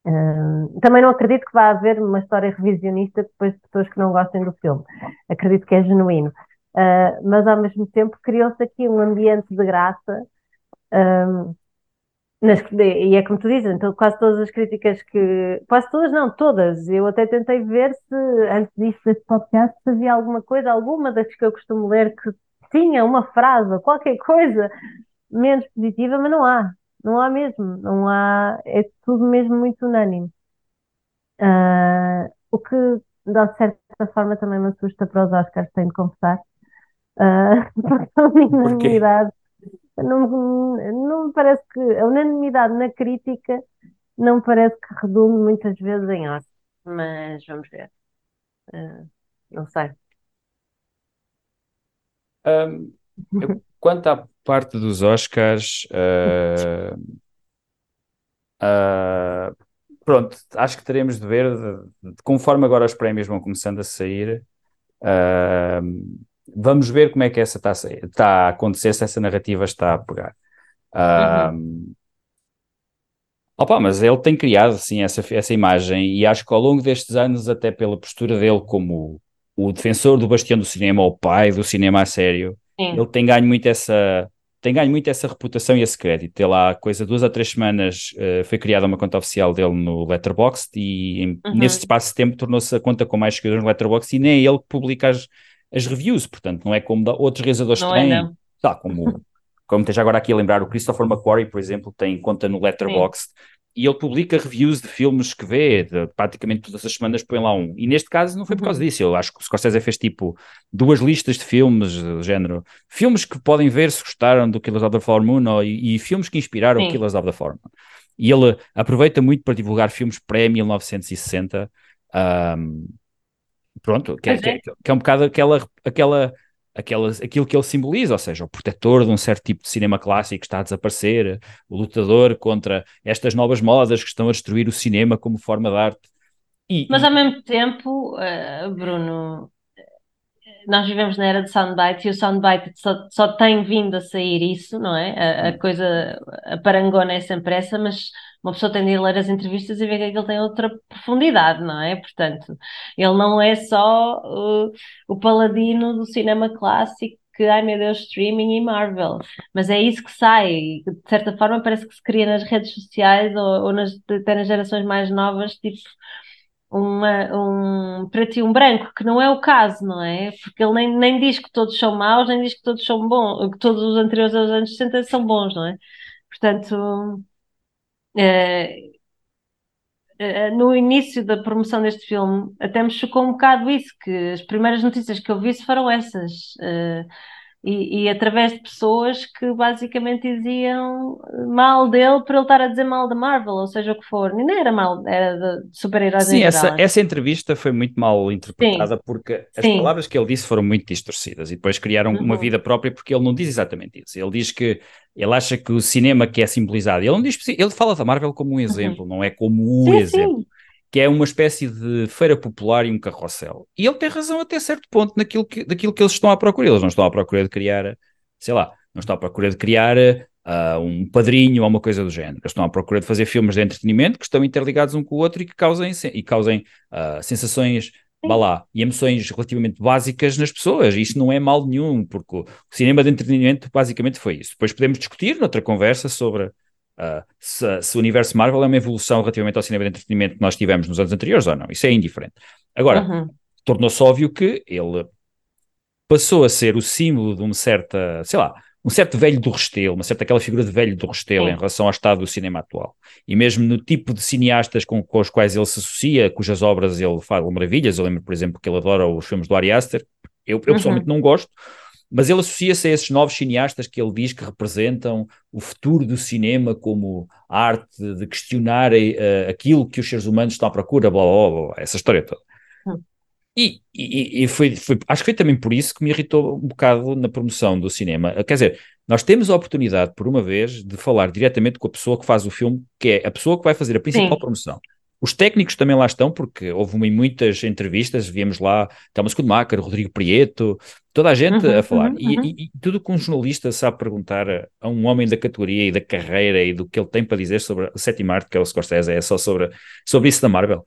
hum, também não acredito que vá haver uma história revisionista depois de pessoas que não gostem do filme. Acredito que é genuíno. Uh, mas ao mesmo tempo criou-se aqui um ambiente de graça. um, nas- e é como tu dizes, então quase todas as críticas que. Quase todas, não, todas. Eu até tentei ver se, antes disto, deste podcast, se havia alguma coisa, alguma das que eu costumo ler que tinha uma frase, qualquer coisa menos positiva, mas não há. Não há mesmo. Não há. É tudo mesmo muito unânime. Ah, o que, de certa forma, também me assusta para os Oscars, tenho de confessar. Ah, (laughs) porque a unanimidade não, não me parece que a unanimidade na crítica não parece que redunde muitas vezes em Oscar, mas vamos ver. Ah, não sei. Um, quanto à parte dos Oscars, uh, uh, pronto, acho que teremos de ver, de- de- conforme agora os prémios vão começando a sair, uh, vamos ver como é que essa está está a acontecer, se essa narrativa está a pegar. Um, Opa, mas ele tem criado assim essa, essa imagem e acho que ao longo destes anos, até pela postura dele como o defensor do bastião do cinema, o pai do cinema a sério, Sim. ele tem ganho muito essa tem ganho muito essa reputação e esse crédito. Ele há coisa duas ou três semanas eh, foi criada uma conta oficial dele no Letterboxd e em- Uhum. nesse espaço de tempo tornou-se a conta com mais seguidores no Letterboxd e nem é ele que publica as, as reviews, portanto não é como outros realizadores Não têm. é, não. Tá, como, como esteja agora aqui a lembrar, o Christopher McQuarrie, por exemplo, tem conta no Letterboxd e ele publica reviews de filmes que vê, de- praticamente todas as semanas põe lá um. E neste caso não foi por causa Uhum. disso. Eu acho que o Scorsese fez tipo duas listas de filmes do género. Filmes que podem ver se gostaram do Killers of the Flower Moon ou, e, e filmes que inspiraram Sim. Killers of the Flower Moon. E ele aproveita muito para divulgar filmes pré-1960. ahm, pronto, que é, Pois é. que é- que é um bocado aquela, aquela, aquelas, aquilo que ele simboliza, ou seja, o protetor de um certo tipo de cinema clássico que está a desaparecer, o lutador contra estas novas modas que estão a destruir o cinema como forma de arte. E, Mas ao mesmo tempo, eh, Bruno, nós vivemos na era de soundbite e o soundbite só, só tem vindo a sair isso, não é? A, a coisa, a parangona é sempre essa, mas uma pessoa tem de ir ler as entrevistas e ver que aquilo tem outra profundidade, não é? Portanto, ele não é só uh, o paladino do cinema clássico que, ai meu Deus, streaming e Marvel. Mas é isso que sai. De certa forma, parece que se cria nas redes sociais ou, ou nas, até nas gerações mais novas, tipo, uma, um preto um branco, que não é o caso, não é? Porque ele nem, nem diz que todos são maus, nem diz que todos são bons, que todos os anteriores aos anos 60 são bons, não é? Portanto, é, no início da promoção deste filme, até me chocou um bocado isso, que as primeiras notícias que eu vi foram essas. É, e, e, através de pessoas que basicamente diziam mal dele por ele estar a dizer mal da Marvel, ou seja o que for. Nem era mal, era de super-heróis Sim, essa, essa entrevista foi muito mal interpretada Sim. porque as Sim. palavras que ele disse foram muito distorcidas e depois criaram uma Uhum. vida própria porque ele não diz exatamente isso. Ele diz que ele acha que o cinema que é simbolizado, ele não diz, ele fala da Marvel como um exemplo, não é como o exemplo. Que é uma espécie de feira popular e um carrossel. E ele tem razão até certo ponto naquilo que, daquilo que eles estão à procura. Eles não estão à procura de criar, sei lá, não estão à procura de criar ah, um padrinho ou uma coisa do género. Eles estão à procura de fazer filmes de entretenimento que estão interligados um com o outro e que causem, se- e causem ah, sensações, vá lá, e emoções relativamente básicas nas pessoas. Isto não é mal nenhum, porque o, o cinema de entretenimento basicamente foi isso. Depois podemos discutir noutra conversa sobre Uh, se, se o universo Marvel é uma evolução relativamente ao cinema de entretenimento que nós tivemos nos anos anteriores ou não. Isso é indiferente. Agora, Uhum. tornou-se óbvio que ele passou a ser o símbolo de uma certa, sei lá, um certo velho do Restelo, uma certa aquela figura de velho do Restelo Sim. em relação ao estado do cinema atual. E mesmo no tipo de cineastas com, com os quais ele se associa, cujas obras ele fala maravilhas, eu lembro, por exemplo, que ele adora os filmes do Ari Aster, eu, eu Uhum. pessoalmente não gosto, mas ele associa-se a esses novos cineastas que ele diz que representam o futuro do cinema como arte de questionar eh, aquilo que os seres humanos estão à procura, blá blá blá, blá essa história toda. Hum. E, e, e foi, foi- acho que foi também por isso que me irritou um bocado na promoção do cinema. Quer dizer, nós temos a oportunidade, por uma vez, de falar diretamente com a pessoa que faz o filme, que é a pessoa que vai fazer a principal Sim. promoção. Os técnicos também lá estão, porque houve em muitas entrevistas, víamos lá Thomas Schumacher, Rodrigo Prieto, toda a gente Uhum, a falar. uhum, E, uhum. e- e tudo que um jornalista sabe perguntar a, a um homem da categoria e da carreira e do que ele tem para dizer sobre a sétima arte, que é o Scorsese, é só sobre, sobre isso da Marvel.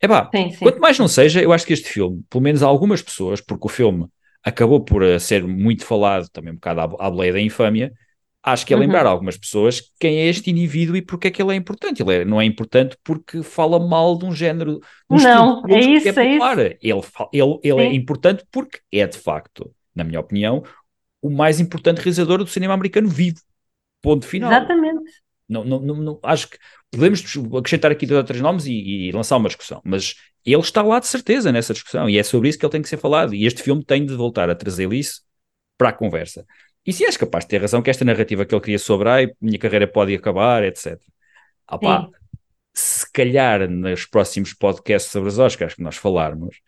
É pá, Sim, sim. Quanto mais não seja, eu acho que este filme, pelo menos algumas pessoas, porque o filme acabou por eh, ser muito falado, também um bocado à, à boleia da infâmia, acho que é Uhum. lembrar a algumas pessoas quem é este indivíduo e porque é que ele é importante. Ele é- não é importante porque fala mal de um género, de Não, é que isso, é popular. Ele, fa- ele, ele é importante porque é, de facto, na minha opinião, o mais importante realizador do cinema americano vivo. Ponto final. Exatamente. Não, não, não, não- acho que podemos acrescentar aqui dois ou três nomes e, e lançar uma discussão, mas ele está lá de certeza nessa discussão e é sobre isso que ele tem que ser falado. E este filme tem de voltar a trazer isso para a conversa. E se és capaz de ter razão que esta narrativa que ele cria sobre ai, minha carreira pode acabar, etc. Ah pá, se calhar nos próximos podcasts sobre os Oscars que nós falarmos,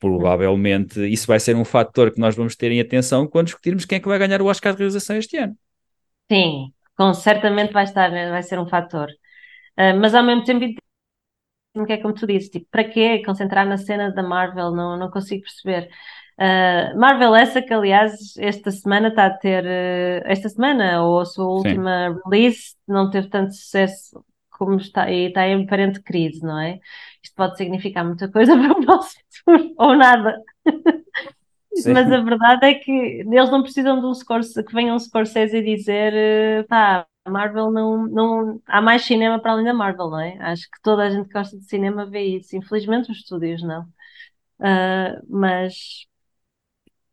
provavelmente isso vai ser um fator que nós vamos ter em atenção quando discutirmos quem é que vai ganhar o Oscar de realização este ano. Sim, com certamente vai estar, vai ser um fator. Ah, mas ao mesmo tempo, não é como tu disse, tipo, para quê concentrar na cena da Marvel? Não, não consigo perceber. Ah, Marvel essa que, aliás, esta semana está a ter, eh, esta semana, ou a sua última release, não teve tanto sucesso como está, e está em aparente crise, não é? Isto pode significar muita coisa (laughs) para o nosso futuro, ou nada. Sim. Mas a verdade é que eles não precisam de um Scorsese, que venha um Scorsese dizer eh, pá, a Marvel não, não. Há mais cinema para além da Marvel, não é? Acho que toda a gente que gosta de cinema vê isso. Infelizmente, os estúdios não. Ah, mas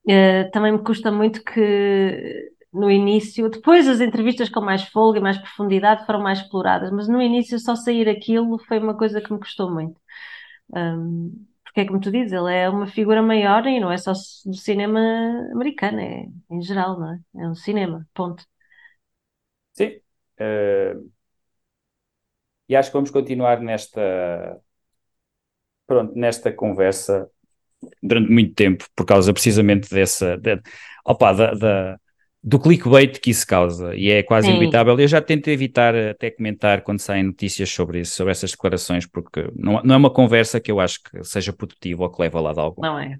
eh, também me custa muito que no início, depois as entrevistas com mais folga e mais profundidade foram mais exploradas, mas no início só sair aquilo foi uma coisa que me custou muito. Ahm, porque é como tu dizes, ele é uma figura maior e não é só do cinema americano, é em geral, não é? É um cinema, ponto. Sim. Eh, e acho que vamos continuar nesta, pronto, nesta conversa durante muito tempo, por causa precisamente dessa, de, opa, da, da- do clickbait que isso causa, e é quase Sim. inevitável. Eu já tento evitar até comentar quando saem notícias sobre isso, sobre essas declarações, porque não, não é uma conversa que eu acho que seja produtiva ou que leve a lado algum. Não é?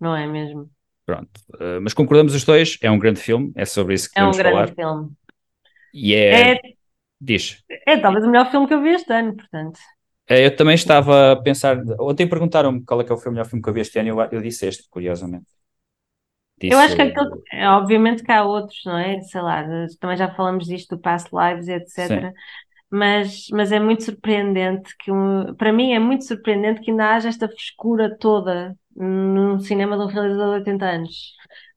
Não é mesmo? Pronto. Eh, mas concordamos os dois, é um grande filme, é sobre isso que É um queremos grande falar. filme. E é, É, diz. é talvez o melhor filme que eu vi este ano, portanto. É, Eu também estava a pensar. Ontem perguntaram-me qual é que é o melhor filme que eu vi este ano eu, eu disse este, curiosamente. Eu acho que aquele, é, obviamente que há outros, não é? Sei lá, também já falamos disto do Past Lives, etc. Mas, mas é muito surpreendente que, para mim, é muito surpreendente que ainda haja esta frescura toda no cinema de um realizador de 80 anos.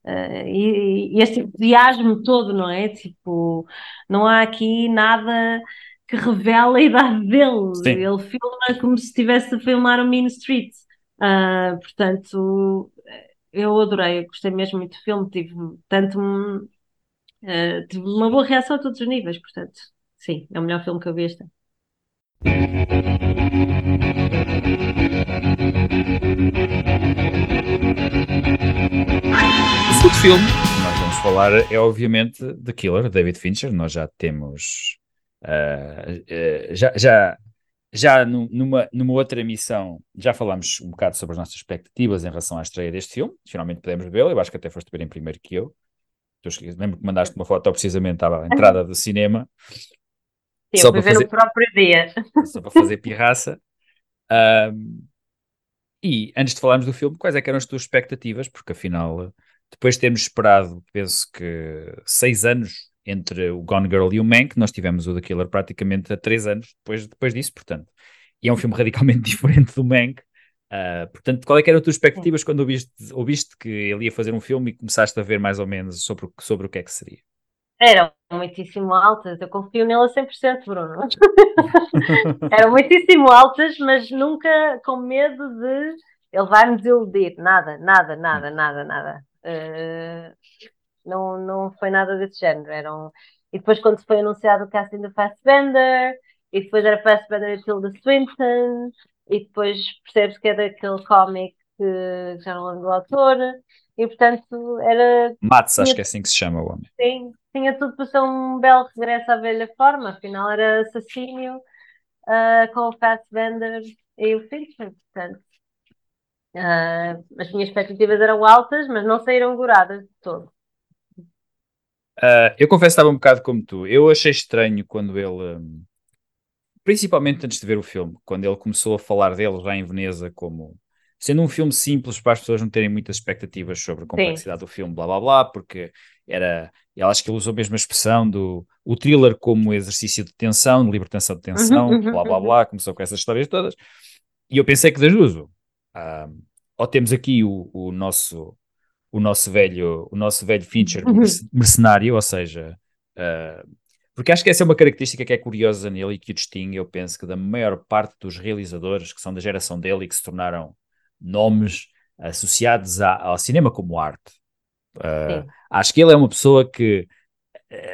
Uh, e, e este entusiasmo todo, não é? Tipo, não há aqui nada que revela a idade dele. Sim. Ele filma como se estivesse a filmar o Mean Street. Uh, portanto, eu adorei, eu gostei mesmo muito do filme, tive tanto uh, tive uma boa reação a todos os níveis, portanto, sim, é o melhor filme que eu vi este segundo filme que nós vamos falar é obviamente The Killer, David Fincher. Nós já temos uh, uh, já, já já numa, numa outra emissão, já falámos um bocado sobre as nossas expectativas em relação à estreia deste filme. Finalmente podemos vê-lo. Eu acho que até foste ver em primeiro que eu. Lembro que mandaste uma foto precisamente à entrada do cinema. Sim, só para ver fazer, o próprio dia. (laughs) Só para fazer pirraça. Um, e antes de falarmos do filme, quais é eram as tuas expectativas? Porque afinal, depois de termos esperado, penso que seis anos entre o Gone Girl e o Mank, nós tivemos o The Killer praticamente há três anos depois, depois disso, portanto. E é um filme (laughs) radicalmente diferente do Mank. Uh, portanto, qual é que eram as tuas expectativas quando ouviste, ouviste que ele ia fazer um filme e começaste a ver mais ou menos sobre, sobre o que é que seria? Eram muitíssimo altas, eu confio nele a 100%, Bruno. (laughs) Eram muitíssimo altas, mas nunca com medo de ele vai me desiludir. Nada, nada, nada, nada, nada. Uh, não, não foi nada desse género. Eram... E depois, quando foi anunciado o casting do Fassbender, e depois era Fassbender e Tilda Swinton, e depois percebes que é daquele cómic que já não lembro do autor, e portanto era. Mats, tinha... acho que é assim que se chama o homem. Sim, tinha tudo para ser um belo regresso à velha forma, afinal era assassínio uh, com o Fassbender e o Fincher, portanto. Uh, as minhas expectativas eram altas, mas não saíram goradas de todo. Uh, eu confesso que estava um bocado como tu. Eu achei estranho quando ele, um, principalmente antes de ver o filme, quando ele começou a falar dele já em Veneza como sendo um filme simples para as pessoas não terem muitas expectativas sobre a complexidade Sim. do filme, blá blá blá, porque era, eu acho que ele usou a mesma expressão do o thriller como exercício de tensão, de libertação de tensão, uhum, blá blá uhum. blá, começou com essas histórias todas. E eu pensei que das duas, uh, ou temos aqui o, o nosso o nosso velho, o nosso velho Fincher uhum. mercenário, ou seja, uh, porque acho que essa é uma característica que é curiosa nele e que o distingue, eu penso que da maior parte dos realizadores que são da geração dele e que se tornaram nomes associados a, ao cinema como arte. Uh, acho que ele é uma pessoa que,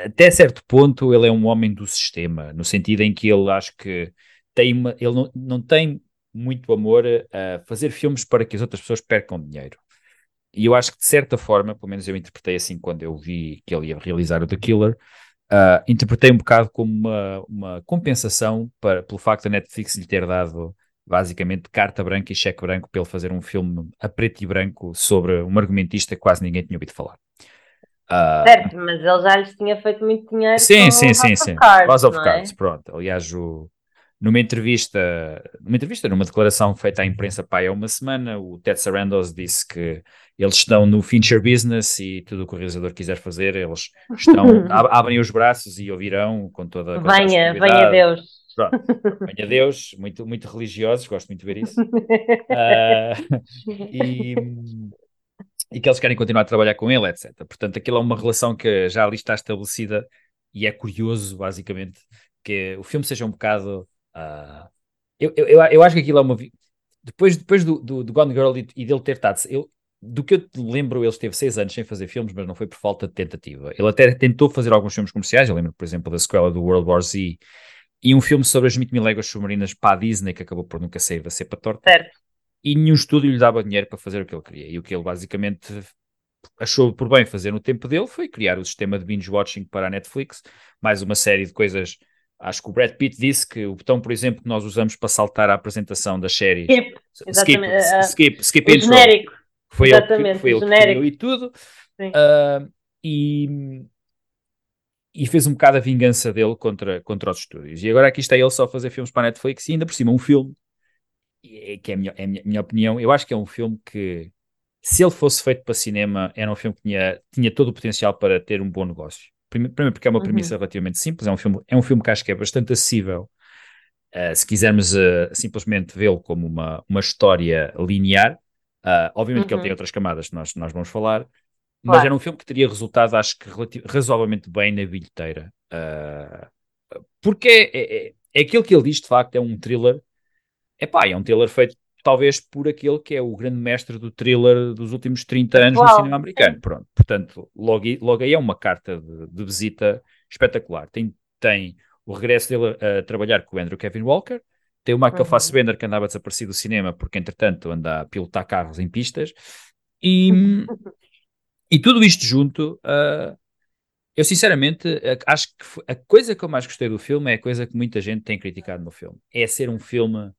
até certo ponto, ele é um homem do sistema, no sentido em que ele acho que tem uma, ele não, não tem muito amor a fazer filmes para que as outras pessoas percam dinheiro. E eu acho que de certa forma, pelo menos eu interpretei assim quando eu vi que ele ia realizar o The Killer, uh, interpretei um bocado como uma, uma compensação para, pelo facto da Netflix lhe ter dado basicamente carta branca e cheque branco para ele fazer um filme a preto e branco sobre um argumentista que quase ninguém tinha ouvido falar. Uh, certo, mas ele já lhes tinha feito muito dinheiro sim, sim, sim, sim. House of é? Cards, pronto. Aliás, o, numa entrevista, numa entrevista, numa declaração feita à imprensa pai há uma semana, o Ted Sarandos disse que eles estão no Fincher Business e tudo o que o realizador quiser fazer, eles estão, (laughs) abrem os braços e ouvirão com toda, a Venha, venha Deus. Pronto, venha (laughs) Deus, muito, muito religiosos, gosto muito de ver isso. uh, (laughs) e, e que eles querem continuar a trabalhar com ele, etc. Portanto, aquilo é uma relação que já ali está estabelecida e é curioso, basicamente, que o filme seja um bocado. Uh, eu, eu, eu acho que aquilo é uma. Depois, depois do, do, do Gone Girl e, e dele ter estado. Eu, do que eu lembro, ele esteve seis anos sem fazer filmes, mas não foi por falta de tentativa. Ele até tentou fazer alguns filmes comerciais, eu lembro, por exemplo, da sequela do World War Z e um filme sobre as 20 mil léguas submarinas para a Disney, que acabou por nunca sair da cepa torta. Certo. E nenhum estúdio lhe dava dinheiro para fazer o que ele queria. E o que ele basicamente achou por bem fazer no tempo dele foi criar o sistema de binge-watching para a Netflix, mais uma série de coisas. Acho que o Brad Pitt disse que o botão, por exemplo, que nós usamos para saltar a apresentação das séries. Skip, skip, uh, skip, skip intro. Genérico. Foi Exatamente, ele, foi ele que criou e tudo. Uh, e, e fez um bocado a vingança dele contra, contra os estúdios. E agora aqui está ele só a fazer filmes para a Netflix e ainda por cima um filme, que é a minha, é a minha opinião, eu acho que é um filme que se ele fosse feito para cinema, era um filme que tinha, tinha todo o potencial para ter um bom negócio. Primeiro porque é uma Uhum. premissa relativamente simples, é um filme, é um filme que acho que é bastante acessível. Uh, se quisermos uh, simplesmente vê-lo como uma, uma história linear, uh, obviamente que ele Uhum. tem outras camadas que nós, nós vamos falar, mas Claro. era um filme que teria resultado, acho que razoavelmente bem na bilheteira. Porque é, é, é aquilo que ele diz, de facto, é um thriller. Epá, é um thriller feito talvez por aquele que é o grande mestre do thriller dos últimos 30 anos no Atual, cinema americano. Pronto, portanto, logo, aí- logo aí é uma carta de, de visita espetacular. Tem, tem o regresso dele a, a trabalhar com o Andrew Kevin Walker, tem o Michael Uhum. Fassbender que andava desaparecido do cinema porque, entretanto, anda a pilotar carros em pistas. E, (laughs) e tudo isto junto, ah, eu sinceramente acho que a coisa que eu mais gostei do filme é a coisa que muita gente tem criticado no filme. É ser um filme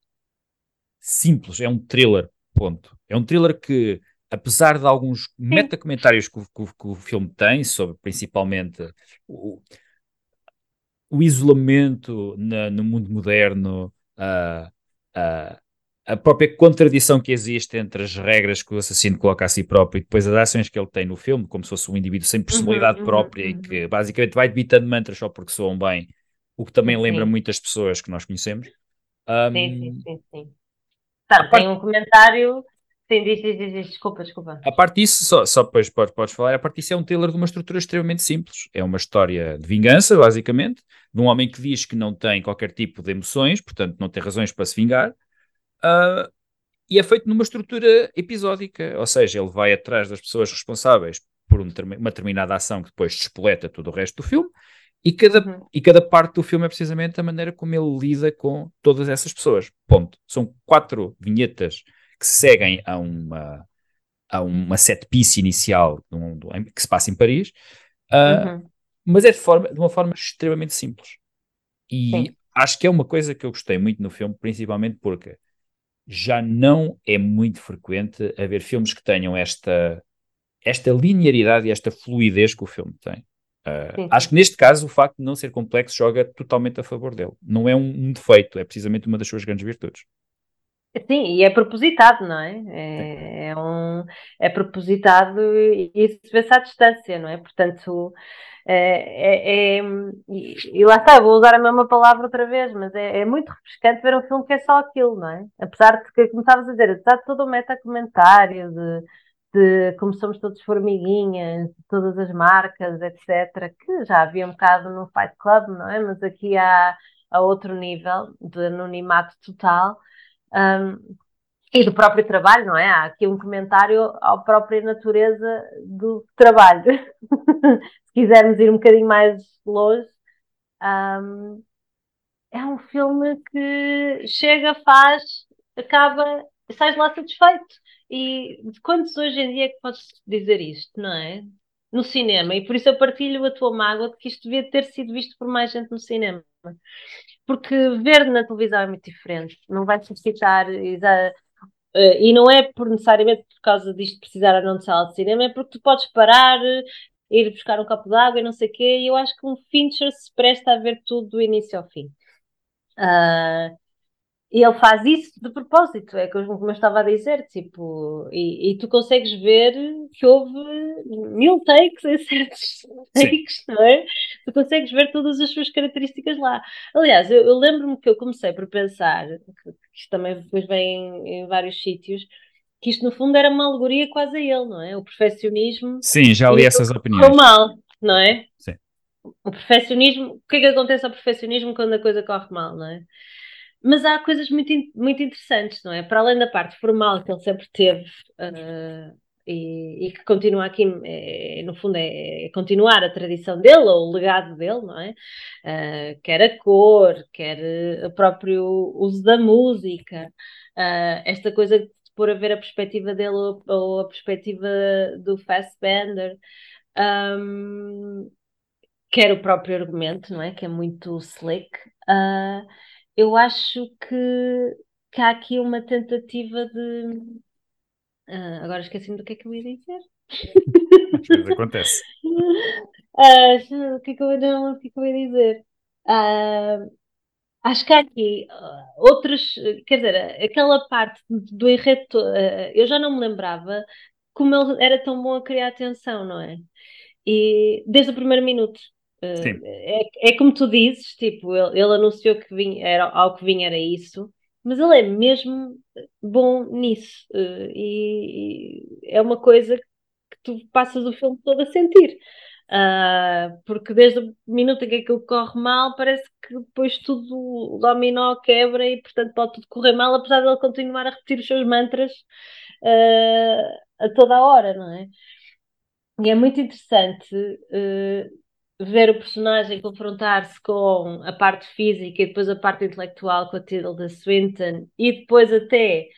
simples, é um thriller, ponto. É um thriller que, apesar de alguns metacomentários que, o- que, que o filme tem, sobre principalmente o, o isolamento na- no mundo moderno, a, a, a própria contradição que existe entre as regras que o assassino coloca a si próprio e depois as ações que ele tem no filme, como se fosse um indivíduo sem personalidade uhum, própria e uhum. que basicamente vai debitando mantras só porque soam bem, o que também lembra Sim. muitas pessoas que nós conhecemos. Sim, Um, sim, sim, sim. Tá, tem um comentário. Sim, diz, diz, diz, desculpa, desculpa. A parte disso, só, só depois podes, podes falar, a parte disso é um thriller de uma estrutura extremamente simples. É uma história de vingança, basicamente, de um homem que diz que não tem qualquer tipo de emoções, portanto não tem razões para se vingar, ah, e é feito numa estrutura episódica, ou seja, ele vai atrás das pessoas responsáveis por um uma determinada ação que depois despoleta todo o resto do filme, e cada, Uhum. e cada parte do filme é precisamente a maneira como ele lida com todas essas pessoas. Ponto. São quatro vinhetas que se seguem a uma, a uma set piece inicial um- que se passa em Paris, ah, Uhum. mas é de, forma, de uma forma extremamente simples. E Sim. acho que é uma coisa que eu gostei muito no filme, principalmente porque já não é muito frequente haver filmes que tenham esta, esta linearidade e esta fluidez que o filme tem. Sim, acho que neste caso o facto de não ser complexo joga totalmente a favor dele. Não é um, um defeito, é precisamente uma das suas grandes virtudes. Sim, e é propositado, não é? É, é um, é propositado e e isso vê-se à distância, não é? Portanto, é, é- é- e, e lá está, vou usar a mesma palavra outra vez, mas é, é muito refrescante ver um filme que é só aquilo, não é? Apesar de que, como estavas a dizer, apesar de todo o meta-comentário, de, de como somos todos formiguinhas, de todas as marcas, etc., que já havia um bocado no Fight Club, não é? Mas aqui há, há outro nível de anonimato total. Um, e do próprio trabalho, não é? Há aqui um comentário à própria natureza do trabalho. (laughs) Se quisermos ir um bocadinho mais longe, um, é um filme que chega, faz, acaba sais lá satisfeito. E quantos hoje em dia é que podes dizer isto, não é? No cinema, e por isso eu partilho a tua mágoa de que isto devia ter sido visto por mais gente no cinema. Porque ver na televisão é muito diferente, não vai suscitar. eh, E não é por necessariamente por causa disto precisar ou não de sala de cinema, é porque tu podes parar, ir buscar um copo de água e não sei o quê, e eu acho que um Fincher se presta a ver tudo do início ao fim. Ah, e ele faz isso de propósito, é como eu estava a dizer, tipo, e, e tu consegues ver que houve mil takes em (laughs) certos takes, não é? Tu consegues ver todas as suas características lá. Aliás, eu, eu lembro-me que eu comecei por pensar, que, que isto também depois vem em, em vários sítios, que isto no fundo era uma alegoria quase a ele, não é? O perfeccionismo Sim, já li essas opiniões. correu mal, não é? Sim. O perfeccionismo, o que é que acontece ao perfeccionismo quando a coisa corre mal, não é? Mas há coisas muito, muito interessantes, não é? Para além da parte formal que ele sempre teve ah, e, e que continua aqui, é, no fundo, é, é continuar a tradição dele ou o legado dele, não é? Ah, quer a cor, quer eh, o próprio uso da música, ah, esta coisa de pôr a ver a perspectiva dele ou, ou a perspectiva do Fassbender. Um, quer o próprio argumento, não é? Que é muito slick. Ah, eu acho que, que há aqui uma tentativa de. Ah, agora esqueci-me do que é que eu ia dizer. Às vezes acontece. (laughs) Ah, o que é que eu, não, o que é que eu ia dizer? Ah, acho que há aqui outras, quer dizer, aquela parte do enredo, eu já não me lembrava como ele era tão bom a criar atenção, não é? E desde o primeiro minuto. Sim. é, é como tu dizes, tipo, ele, ele anunciou que vinha, era, ao que vinha era isso, mas ele é mesmo bom nisso. Uh, e, e é uma coisa que tu passas o filme todo a sentir. Uh, porque desde o minuto em que aquilo corre mal, parece que depois tudo o dominó quebra e, portanto, pode tudo correr mal, apesar de ele continuar a repetir os seus mantras uh, a toda a hora, não é? E é muito interessante uh, ver o personagem confrontar-se com a parte física e depois a parte intelectual com a Tilda Swinton e depois até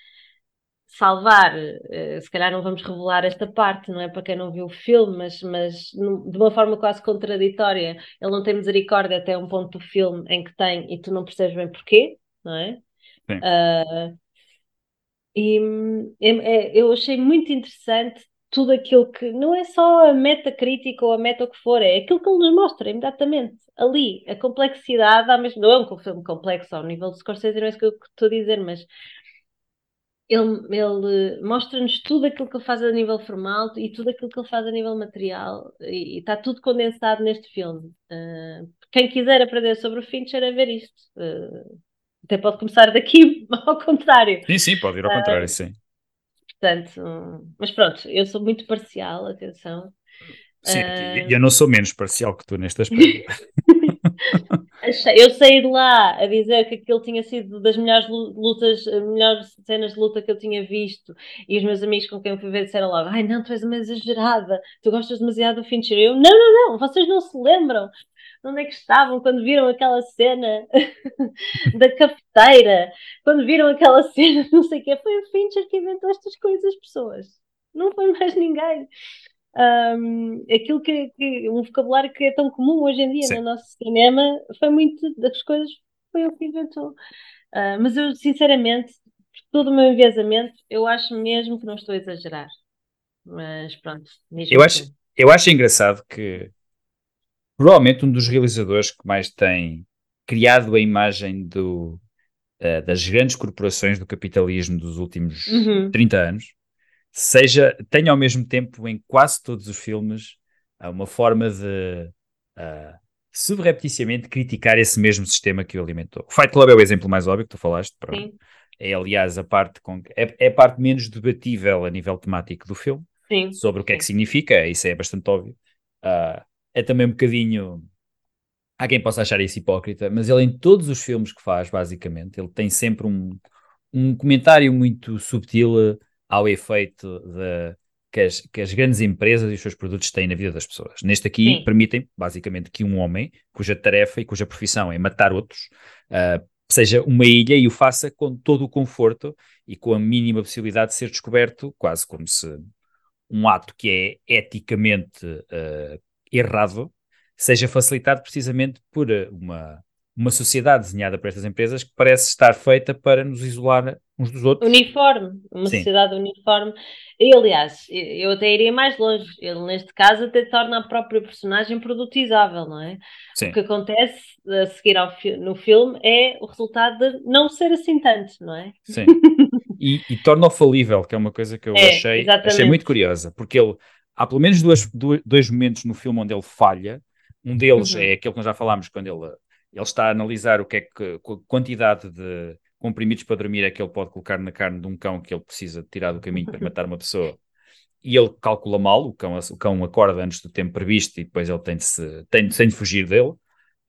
salvar, uh, se calhar não vamos revelar esta parte, não é para quem não viu o filme, mas, mas de uma forma quase contraditória, ele não tem misericórdia até um ponto do filme em que tem e tu não percebes bem porquê, não é? Uh, e é, é, eu achei muito interessante tudo aquilo que não é só a meta crítica ou a meta o que for, é aquilo que ele nos mostra imediatamente ali, a complexidade, mesmo, não é um filme complexo ao nível de Scorsese, não é isso que eu estou a dizer, mas ele, ele mostra-nos tudo aquilo que ele faz a nível formal e tudo aquilo que ele faz a nível material e, e está tudo condensado neste filme. Uh, quem quiser aprender sobre o Fincher a ver isto. Uh, até pode começar daqui (laughs) ao contrário. Sim, sim, pode ir ao contrário, uh, sim. Portanto, mas pronto, eu sou muito parcial, atenção. Sim, uh... eu não sou menos parcial que tu neste aspecto. (laughs) (laughs) eu saí de lá a dizer que aquilo tinha sido das melhores lutas, melhores cenas de luta que eu tinha visto, e os meus amigos com quem eu fui ver disseram logo: Ai, não, tu és uma exagerada, tu gostas demasiado do Fincher. Eu, não, não, não, vocês não se lembram onde é que estavam quando viram aquela cena (laughs) da cafeteira, quando viram aquela (laughs) cena, não sei o quê. Foi o Fincher que inventou estas coisas, pessoas. Não foi mais ninguém um, aquilo que, que, um vocabulário que é tão comum hoje em dia Sim. no nosso cinema foi muito das coisas foi o que inventou. Uh, mas eu, sinceramente, todo o meu enviesamento, eu acho mesmo que não estou a exagerar. Mas pronto, eu acho, eu acho engraçado que provavelmente um dos realizadores que mais tem criado a imagem do, uh, das grandes corporações do capitalismo dos últimos uhum. 30 anos seja, tenha ao mesmo tempo em quase todos os filmes uma forma de uh, subrepticiamente criticar esse mesmo sistema que o alimentou. O Fight Club é o exemplo mais óbvio que tu falaste. É aliás a parte com é, é, a parte menos debatível a nível temático do filme Sim. sobre o que Sim. é que significa, isso é bastante óbvio. Uh, é também um bocadinho há quem possa achar isso hipócrita, mas ele em todos os filmes que faz, basicamente, ele tem sempre um, um comentário muito subtil ao efeito de, que, as, que as grandes empresas e os seus produtos têm na vida das pessoas. Neste aqui, Sim. permitem, basicamente, que um homem, cuja tarefa e cuja profissão é matar outros, uh, seja uma ilha e o faça com todo o conforto e com a mínima possibilidade de ser descoberto, quase como se um ato que é eticamente uh, errado seja facilitado precisamente por uma uma sociedade desenhada por estas empresas que parece estar feita para nos isolar uns dos outros. Uniforme, uma Sim. sociedade uniforme. E, aliás, eu até iria mais longe. Ele, neste caso, até torna a própria personagem produtizável, não é? Sim. O que acontece a seguir ao, no filme é o resultado de não ser assim tanto, não é? Sim. (laughs) e, e torna-o falível, que é uma coisa que eu é, achei, achei muito curiosa, porque ele há pelo menos duas, dois momentos no filme onde ele falha. Um deles uhum. é aquele que nós já falámos, quando ele ele está a analisar o que é que a quantidade de comprimidos para dormir é que ele pode colocar na carne de um cão que ele precisa tirar do caminho para matar uma pessoa. E ele calcula mal, o cão, o cão acorda antes do tempo previsto e depois ele tem de, se, tem, tem de fugir dele.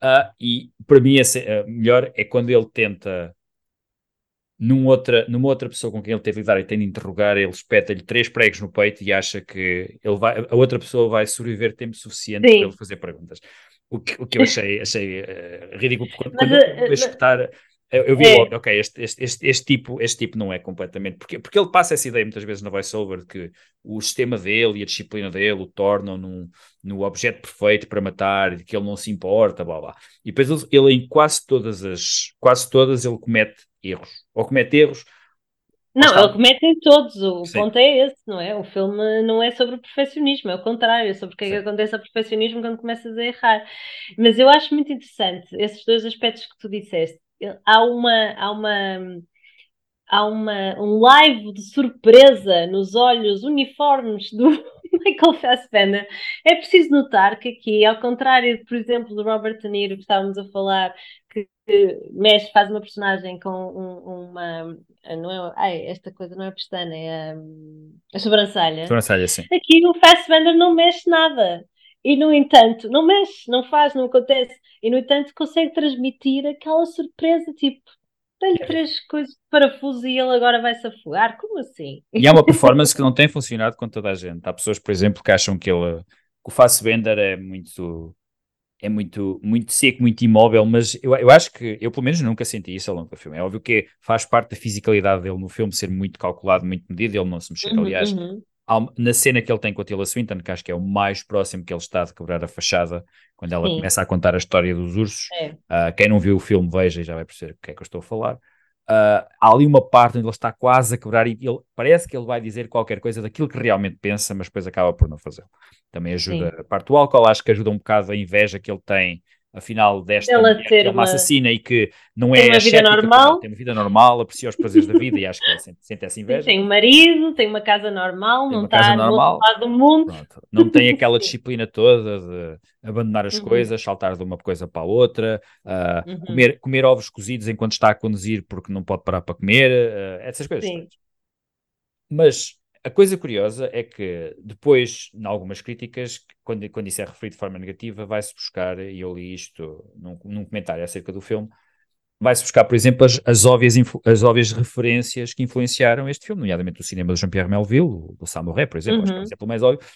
Uh, e para mim, esse, uh, melhor é quando ele tenta, num outra, numa outra pessoa com quem ele teve de lidar e tem de interrogar, ele espeta-lhe três pregos no peito e acha que ele vai, a outra pessoa vai sobreviver tempo suficiente Sim. para ele fazer perguntas. O que, o que eu achei, achei uh, ridículo, porque quando mas, eu uh, espetar, eu, eu vi é. logo, ok, este, este, este, este, tipo, este tipo não é completamente, porque, porque ele passa essa ideia muitas vezes no voiceover de que o sistema dele e a disciplina dele o tornam num, no objeto perfeito para matar, de que ele não se importa, blá blá. E depois ele, ele em quase todas as, quase todas ele comete erros, ou comete erros não, ele comete em todos, o Sim. ponto é esse, não é? O filme não é sobre o perfeccionismo, é o contrário, é sobre o que é que acontece ao perfeccionismo quando começas a errar. Mas eu acho muito interessante esses dois aspectos que tu disseste. Há uma, há uma, há uma, um live de surpresa nos olhos uniformes do (laughs) Michael Fassbender. É preciso notar que aqui, ao contrário, por exemplo, do Robert De Niro, que estávamos a falar, que, que mexe, faz uma personagem com um, uma. Não é, ai, esta coisa não é pestana, é a, a sobrancelha. Sobrancelha, sim. Aqui o Fassbender não mexe nada. E, no entanto, não mexe, não faz, não acontece. E, no entanto, consegue transmitir aquela surpresa, tipo, dá-lhe três coisas de parafuso e ele agora vai-se afogar. Como assim? E é uma (laughs) performance que não tem funcionado com toda a gente. Há pessoas, por exemplo, que acham que ele, que o Fassbender é muito, é muito, muito seco, muito imóvel, mas eu, eu acho que, eu pelo menos nunca senti isso ao longo do filme. É óbvio que faz parte da fisicalidade dele no filme ser muito calculado, muito medido, ele não se mexer. Uhum, Aliás, uhum. Na cena que ele tem com a Tilda Swinton, que acho que é o mais próximo que ele está de quebrar a fachada, quando ela Sim. começa a contar a história dos ursos. É. Ah, quem não viu o filme, veja e já vai perceber o que é que eu estou a falar. Ah, há ali uma parte onde ele está quase a quebrar e ele, parece que ele vai dizer qualquer coisa daquilo que realmente pensa, mas depois acaba por não fazê-lo. Também ajuda a parte do álcool, acho que ajuda um bocado a inveja que ele tem, afinal, desta Dela mulher que ter é uma uma- assassina e que não Tem é uma vida normal. tem uma vida normal, aprecia os prazeres da vida e acho que sente, sente essa inveja. Tem um marido, tem uma casa normal, Tem não está no normal. lado do mundo. Pronto. Não tem (laughs) aquela disciplina toda de abandonar as Uhum. coisas, saltar de uma coisa para a outra, ah, Uhum. comer, comer ovos cozidos enquanto está a conduzir porque não pode parar para comer, ah, essas coisas. Mas a coisa curiosa é que depois, em algumas críticas, quando, quando isso é referido de forma negativa, vai-se buscar, e eu li isto num, num comentário acerca do filme, vai-se buscar, por exemplo, as, as, óbvias, as óbvias referências que influenciaram este filme, nomeadamente o cinema de Jean-Pierre Melville, o do Samurai, por exemplo, acho que é o Uhum. exemplo mais óbvio.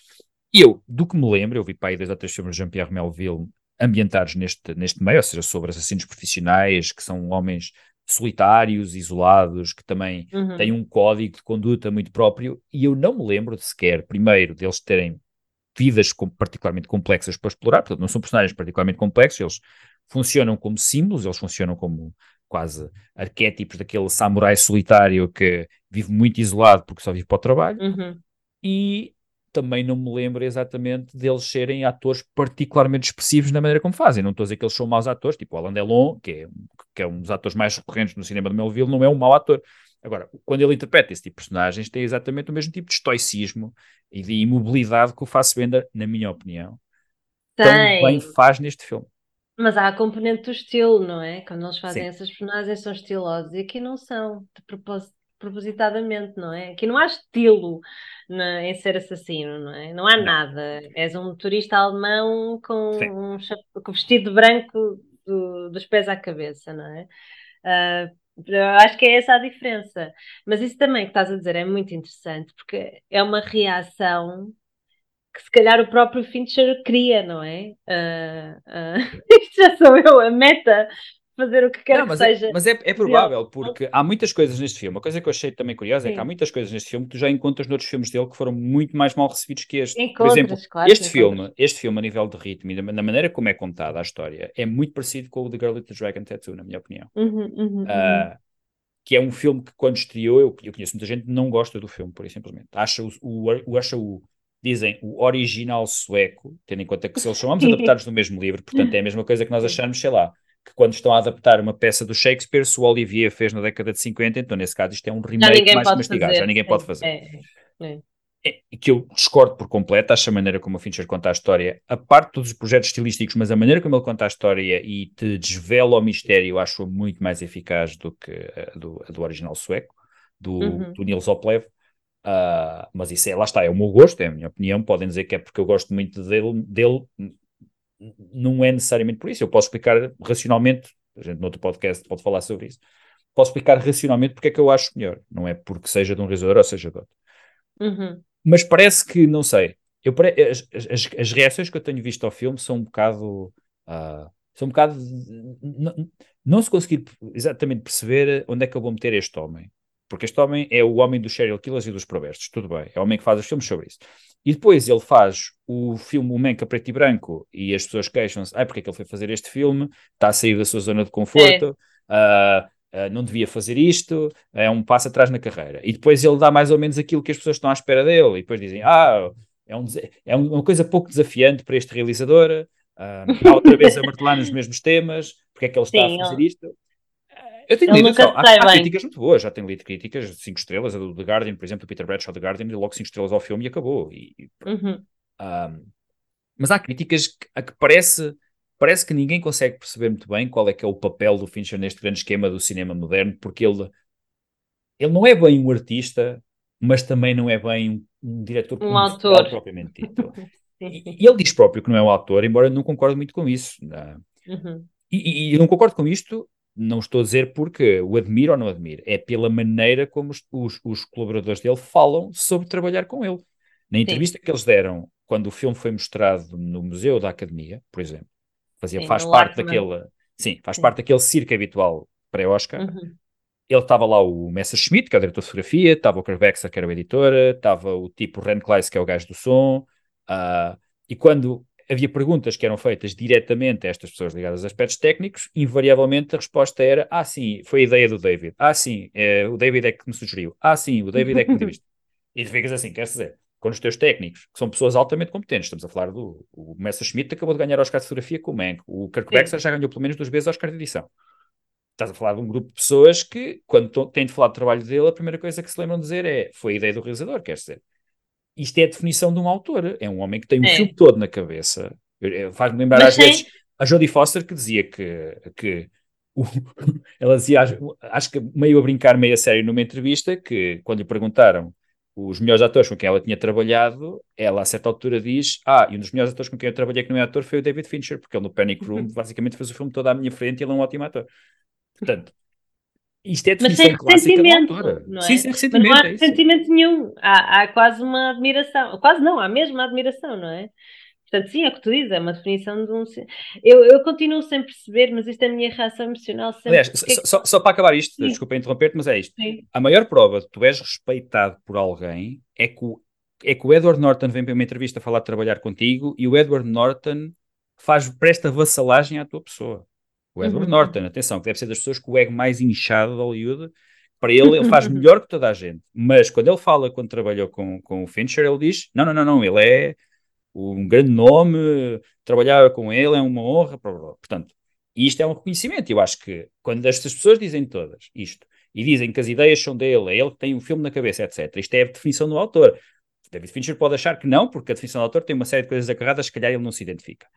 E eu, do que me lembro, eu vi para aí dois ou três filmes de Jean-Pierre Melville ambientados neste, neste meio, ou seja, sobre assassinos profissionais, que são homens solitários, isolados, que também Uhum. têm um código de conduta muito próprio, e eu não me lembro de sequer, primeiro, deles terem vidas com- particularmente complexas para explorar, portanto, não são personagens particularmente complexos, eles funcionam como símbolos, eles funcionam como quase arquétipos daquele samurai solitário que vive muito isolado porque só vive para o trabalho, Uhum. e também não me lembro exatamente deles serem atores particularmente expressivos na maneira como fazem. Não estou a dizer que eles são maus atores, tipo o Alain Delon, que é, que é um dos atores mais recorrentes no cinema de Melville, não é um mau ator. Agora, quando ele interpreta esse tipo de personagens, tem exatamente o mesmo tipo de estoicismo e de imobilidade que o Fassbender, na minha opinião, tão Tem. bem faz neste filme. Mas há a componente do estilo, não é? Quando eles fazem Sim. essas personagens são estilosos e aqui não são, de propósito, propositadamente, não é? Aqui não há estilo na- em ser assassino, não é? Não há Não. nada. És um turista alemão com Sim. um com vestido branco do- dos pés à cabeça, não é? Eu acho que é essa a diferença. Mas isso também que estás a dizer é muito interessante, porque é uma reação que se calhar o próprio Fincher cria, não é? Ah, ah, (laughs) isto já sou eu, a meta, fazer o que quer Não, que mas, seja. é, mas é, é provável, porque há muitas coisas neste filme. Uma coisa que eu achei também curiosa é que Sim. há muitas coisas neste filme que tu já encontras noutros filmes dele que foram muito mais mal recebidos que este. Por Encontras, exemplo, claro este filme, encontras. este filme, a nível de ritmo e na maneira como é contada a história, é muito parecido com o The Girl with the Dragon Tattoo, na minha opinião. Uhum, uhum, uhum. Ah, que é um filme que, quando estreou, eu, eu conheço muita gente que não gosta do filme, por aí simplesmente. Acha o, o, acha o, dizem, o original sueco, tendo em conta que se eles são ambos (laughs) adaptados do mesmo livro, portanto é a mesma coisa que nós Sim. achamos, sei lá, que quando estão a adaptar uma peça do Shakespeare, se o Olivier fez na década de 50, então nesse caso isto é um remake mais mastigado, fazer. já ninguém pode fazer. é, é. É, que eu discordo por completo, acho a maneira como o Fincher conta a história, a parte de todos os projetos estilísticos, mas a maneira como ele conta a história e te desvela o mistério, acho muito mais eficaz do que a do, a do original sueco, do, Uhum. do Nils Oplev. Ah, mas isso é, lá está, é o meu gosto, é a minha opinião. Podem dizer que é porque eu gosto muito dele, dele não é necessariamente por isso. Eu posso explicar racionalmente, a gente no outro podcast pode falar sobre isso. Posso explicar racionalmente porque é que eu acho melhor, não é porque seja de um realizador ou seja de outro Uhum. mas parece que, não sei, eu, as, as, as reações que eu tenho visto ao filme são um bocado. ah, são um bocado. de- n- Não se conseguir exatamente perceber onde é que eu vou meter este homem. Porque este homem é o homem dos serial killers e dos perversos, tudo bem. É o homem que faz os filmes sobre isso. E depois ele faz o filme O Manca Preto e Branco e as pessoas queixam-se: ah, porque é que ele foi fazer este filme? Está a sair da sua zona de conforto. ah, ah, não devia fazer isto, é um passo atrás na carreira. E depois ele dá mais ou menos aquilo que as pessoas estão à espera dele, e depois dizem: Ah, é, um, é um- uma coisa pouco desafiante para este realizador, está outra vez a martelar nos mesmos temas, porque é que ele está Sim, a fazer isto? Eu tenho lido, só, há, há críticas muito boas, já tenho lido críticas de 5 estrelas, a do The Guardian, por exemplo, o Peter Bradshaw do Guardian, deu logo 5 estrelas ao filme e acabou. E, e. Uhum. Um, mas há críticas que, a que parece, parece que ninguém consegue perceber muito bem qual é que é o papel do Fincher neste grande esquema do cinema moderno, porque ele, ele não é bem um artista, mas também não é bem um, um diretor Um autor. (laughs) propriamente dito. E, e ele diz próprio que não é um autor, embora eu não concordo muito com isso. Ah, Uhum. E, e- e eu não concordo com isto, não estou a dizer porque o admiro ou não admiro, é pela maneira como os, os- os colaboradores dele falam sobre trabalhar com ele. Na entrevista que eles deram, quando o filme foi mostrado no Museu da Academia, por exemplo, fazia, Sim, faz parte daquele, sim, faz Sim. parte daquele circo habitual pré-Oscar. Uhum. Ele estava lá o Messerschmitt, que é o diretor de fotografia, estava o Kervexer, que era o editor, estava o tipo Ren Kleiss, que é o gajo do som, ah, e quando havia perguntas que eram feitas diretamente a estas pessoas ligadas a aspectos técnicos, invariavelmente a resposta era: Ah, sim, foi a ideia do David. Ah, sim, eh, o David é que me sugeriu. Ah, sim, o David é que me deu isto. E tu ficas assim, quer dizer, quando os teus técnicos, que são pessoas altamente competentes, estamos a falar do o Messerschmitt, acabou de ganhar Oscar de fotografia com o Mank, o Kirk. Baxter já ganhou pelo menos duas vezes Oscar de edição. Estás a falar de um grupo de pessoas que, quando têm de falar do trabalho dele, a primeira coisa que se lembram de dizer é: Foi a ideia do realizador, quer dizer. Isto é a definição de um autor. É um homem que tem um É. filme todo na cabeça. Faz-me lembrar Mas às tem- vezes a Jodie Foster que dizia que, que o- (laughs) ela dizia, acho- acho que meio a brincar, meio a sério, numa entrevista, que quando lhe perguntaram os melhores atores com quem ela tinha trabalhado, ela a certa altura diz: Ah, e um dos melhores atores com quem eu trabalhei que não é ator foi o David Fincher, porque ele no Panic Room (laughs) basicamente fez o filme todo à minha frente e ele é um ótimo ator. Portanto, isto é Mas definição sem ressentimento, não é? Sim, sem Mas não ressentimento. há é ressentimento nenhum. Há, há quase uma admiração. Quase não, há mesmo uma admiração, não é? Portanto, sim, é o que tu dizes, é uma definição de um. Eu, eu continuo sem perceber, mas isto é a minha reação emocional sempre. Aliás, só, só- só para acabar isto, Sim. desculpa interromper-te, mas é isto. Sim. A maior prova de que tu és respeitado por alguém é que o, é que o Edward Norton vem para uma entrevista falar de trabalhar contigo e o Edward Norton faz, presta vassalagem à tua pessoa. O Edward Uhum. Norton, atenção, que deve ser das pessoas com o ego mais inchado de Hollywood. Para ele, ele faz melhor que toda a gente. Mas quando ele fala, quando trabalhou com, com o Fincher, ele diz: não, não, não, não, ele é um grande nome, trabalhar com ele é uma honra. blá, blá, blá. Portanto, isto é um reconhecimento. Eu acho que quando estas pessoas dizem todas isto e dizem que as ideias são dele, é ele que tem o filme na cabeça, etc., isto é a definição do autor. David Fincher pode achar que não, porque a definição do autor tem uma série de coisas agarradas, se calhar ele não se identifica.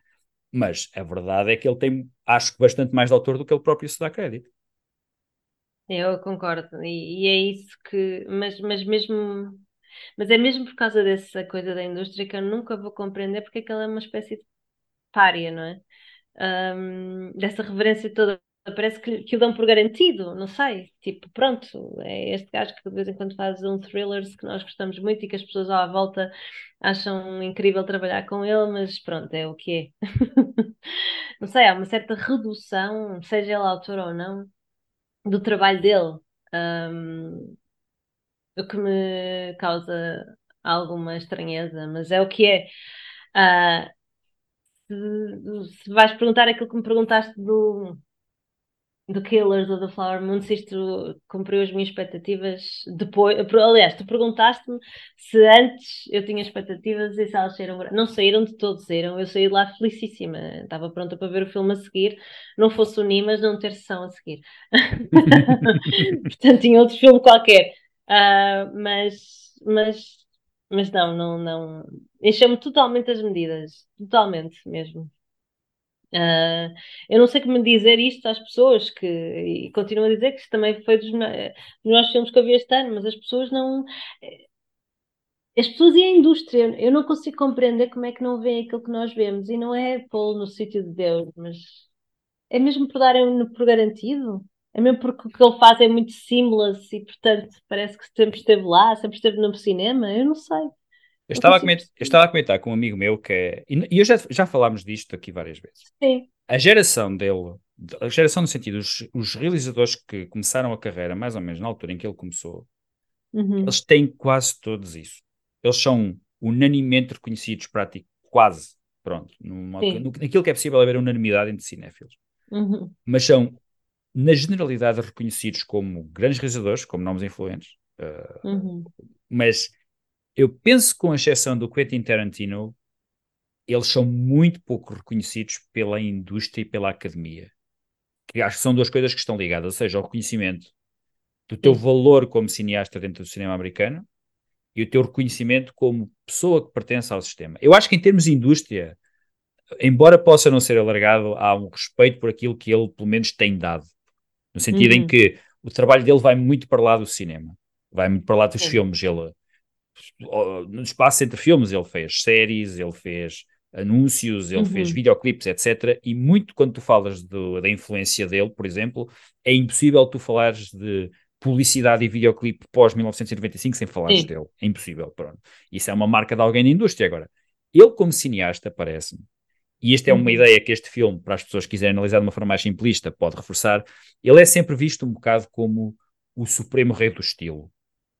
Mas a verdade é que ele tem, acho que, bastante mais de autor do que ele próprio se dá crédito. Eu concordo, e, e é isso que, mas, mas mesmo, mas é mesmo por causa dessa coisa da indústria que eu nunca vou compreender porque é que ela é uma espécie de pária, não é? Ahm, dessa reverência toda, parece que, que o dão por garantido, não sei, tipo, pronto, é este gajo que de vez em quando faz um thrillers que nós gostamos muito e que as pessoas à volta acham incrível trabalhar com ele, mas pronto, é o que é. (laughs) Não sei, há uma certa redução, seja ele autor ou não do trabalho dele, um, o que me causa alguma estranheza, mas é o que é. Ah, se, se vais perguntar aquilo que me perguntaste do, do Killers ou do Flower Moon, se isto cumpriu as minhas expectativas depois. Aliás, tu perguntaste-me se antes eu tinha expectativas e se elas saíram. Não saíram de todos, saíram. Eu saí de lá felicíssima. Estava pronta para ver o filme a seguir. Não fosse o Nimas, não ter sessão a seguir. (laughs) Portanto, tinha outro filme qualquer. Ah, mas, mas, mas não, não, não. Encheu-me totalmente as medidas. Totalmente mesmo. Ah, eu não sei como dizer isto às pessoas que, e continuo a dizer que isto também foi dos, me- melhores filmes que eu vi este ano, mas as pessoas não. As pessoas e a indústria, eu não consigo compreender como é que não veem aquilo que nós vemos, e não é pô-lo no sítio de Deus, mas é mesmo por darem-no por garantido. É mesmo porque o que ele faz é muito seamless e, portanto, parece que sempre esteve lá, sempre esteve no cinema. Eu não sei. Eu estava, a comentar, eu estava a comentar com um amigo meu que é. E eu já, já falámos disto aqui várias vezes. Sim. A geração dele, a geração no sentido, os, os realizadores que começaram a carreira mais ou menos na altura em que ele começou, Uhum. eles têm quase todos isso. Eles são unanimemente reconhecidos, prático, quase, pronto, numa, no, naquilo que é possível haver unanimidade entre cinéfilos. Uhum. Mas são, na generalidade, reconhecidos como grandes realizadores, como nomes influentes. Uh, Uhum. mas eu penso que, com exceção do Quentin Tarantino, eles são muito pouco reconhecidos pela indústria e pela academia. Eu acho que são duas coisas que estão ligadas, ou seja, o reconhecimento do teu valor como cineasta dentro do cinema americano e o teu reconhecimento como pessoa que pertence ao sistema. Eu acho que em termos de indústria, embora possa não ser alargado, há um respeito por aquilo que ele pelo menos tem dado. No sentido Uhum. em que o trabalho dele vai muito para lá do cinema, vai muito para lá dos filmes. Ele, no espaço entre filmes, ele fez séries, ele fez anúncios, ele Uhum. fez videoclipes, etc. E muito quando tu falas do- da influência dele, por exemplo, é impossível tu falares de publicidade e videoclipe pós-1995 sem falares Sim. dele. É impossível, pronto. Isso é uma marca de alguém na indústria. Agora, ele como cineasta, parece-me, e esta é uma Uhum. ideia que este filme, para as pessoas que quiserem analisar de uma forma mais simplista, pode reforçar, ele é sempre visto um bocado como o supremo rei do estilo.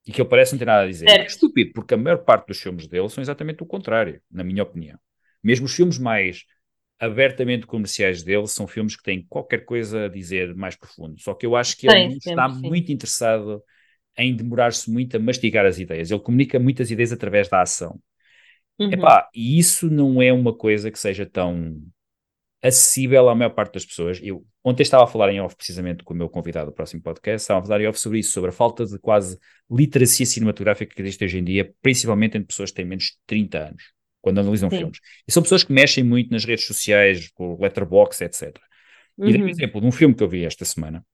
E que ele parece não ter nada a dizer. Certo. É estúpido, porque a maior parte dos filmes dele são exatamente o contrário, na minha opinião. Mesmo os filmes mais abertamente comerciais dele são filmes que têm qualquer coisa a dizer mais profundo. Só que eu acho que Tem ele está sim. muito interessado em demorar-se muito a mastigar as ideias. Ele comunica muitas ideias através da ação. Uhum. Epá, e isso não é uma coisa que seja tão acessível à maior parte das pessoas. Eu ontem estava a falar em off precisamente com o meu convidado do próximo podcast, estava a falar em off sobre isso, sobre a falta de quase literacia cinematográfica que existe hoje em dia, principalmente entre pessoas que têm menos de 30 anos, quando analisam Sim. filmes. E são pessoas que mexem muito nas redes sociais, com letterbox, etc. E dei um Uhum. exemplo de um filme que eu vi esta semana,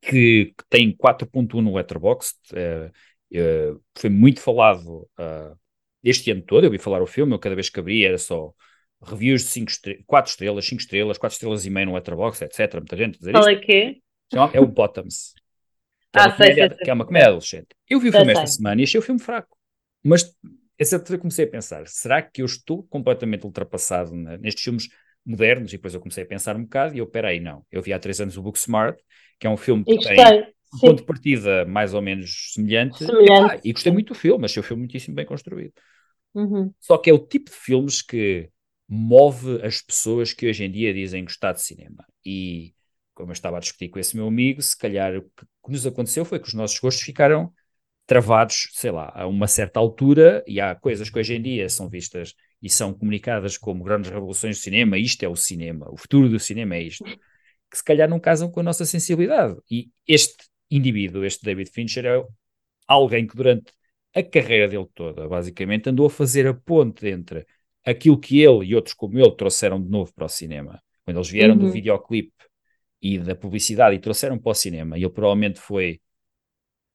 que, que tem 4.1 no Letterboxd, eh, eh, foi muito falado ah, este ano todo, eu vi falar o filme, eu cada vez que abri era só reviews de 5 estre 4 estrelas, 5 estrelas, 4 estrelas e meio no Letterboxd, etc. Muita gente dizer Qual é que é? É o Bottoms. Que, é Ah, uma sei, comédia, sei, sei. que é uma comédia adolescente. Eu vi o filme esta semana e achei o filme fraco. Mas essa altura eu comecei a pensar: será que eu estou completamente ultrapassado na- nestes filmes modernos? E depois eu comecei a pensar um bocado e eu, peraí, não. Eu vi há três anos o Booksmart, que é um filme E que tem um ponto de partida mais ou menos semelhante. Semelhante, Epá, e gostei muito do filme, achei o filme muitíssimo bem construído. Uhum. Só que é o tipo de filmes que move as pessoas que hoje em dia dizem gostar de cinema. E, como eu estava a discutir com esse meu amigo, se calhar o que, nos aconteceu foi que os nossos gostos ficaram travados, sei lá, a uma certa altura, e há coisas que hoje em dia são vistas e são comunicadas como grandes revoluções do cinema, isto é o cinema, o futuro do cinema é isto, que se calhar não casam com a nossa sensibilidade. E este indivíduo, este David Fincher, é alguém que durante a carreira dele toda, basicamente, andou a fazer a ponte entre aquilo que ele e outros como ele trouxeram de novo para o cinema. Quando eles vieram do Uhum. videoclipe e da publicidade e trouxeram para o cinema, e ele provavelmente foi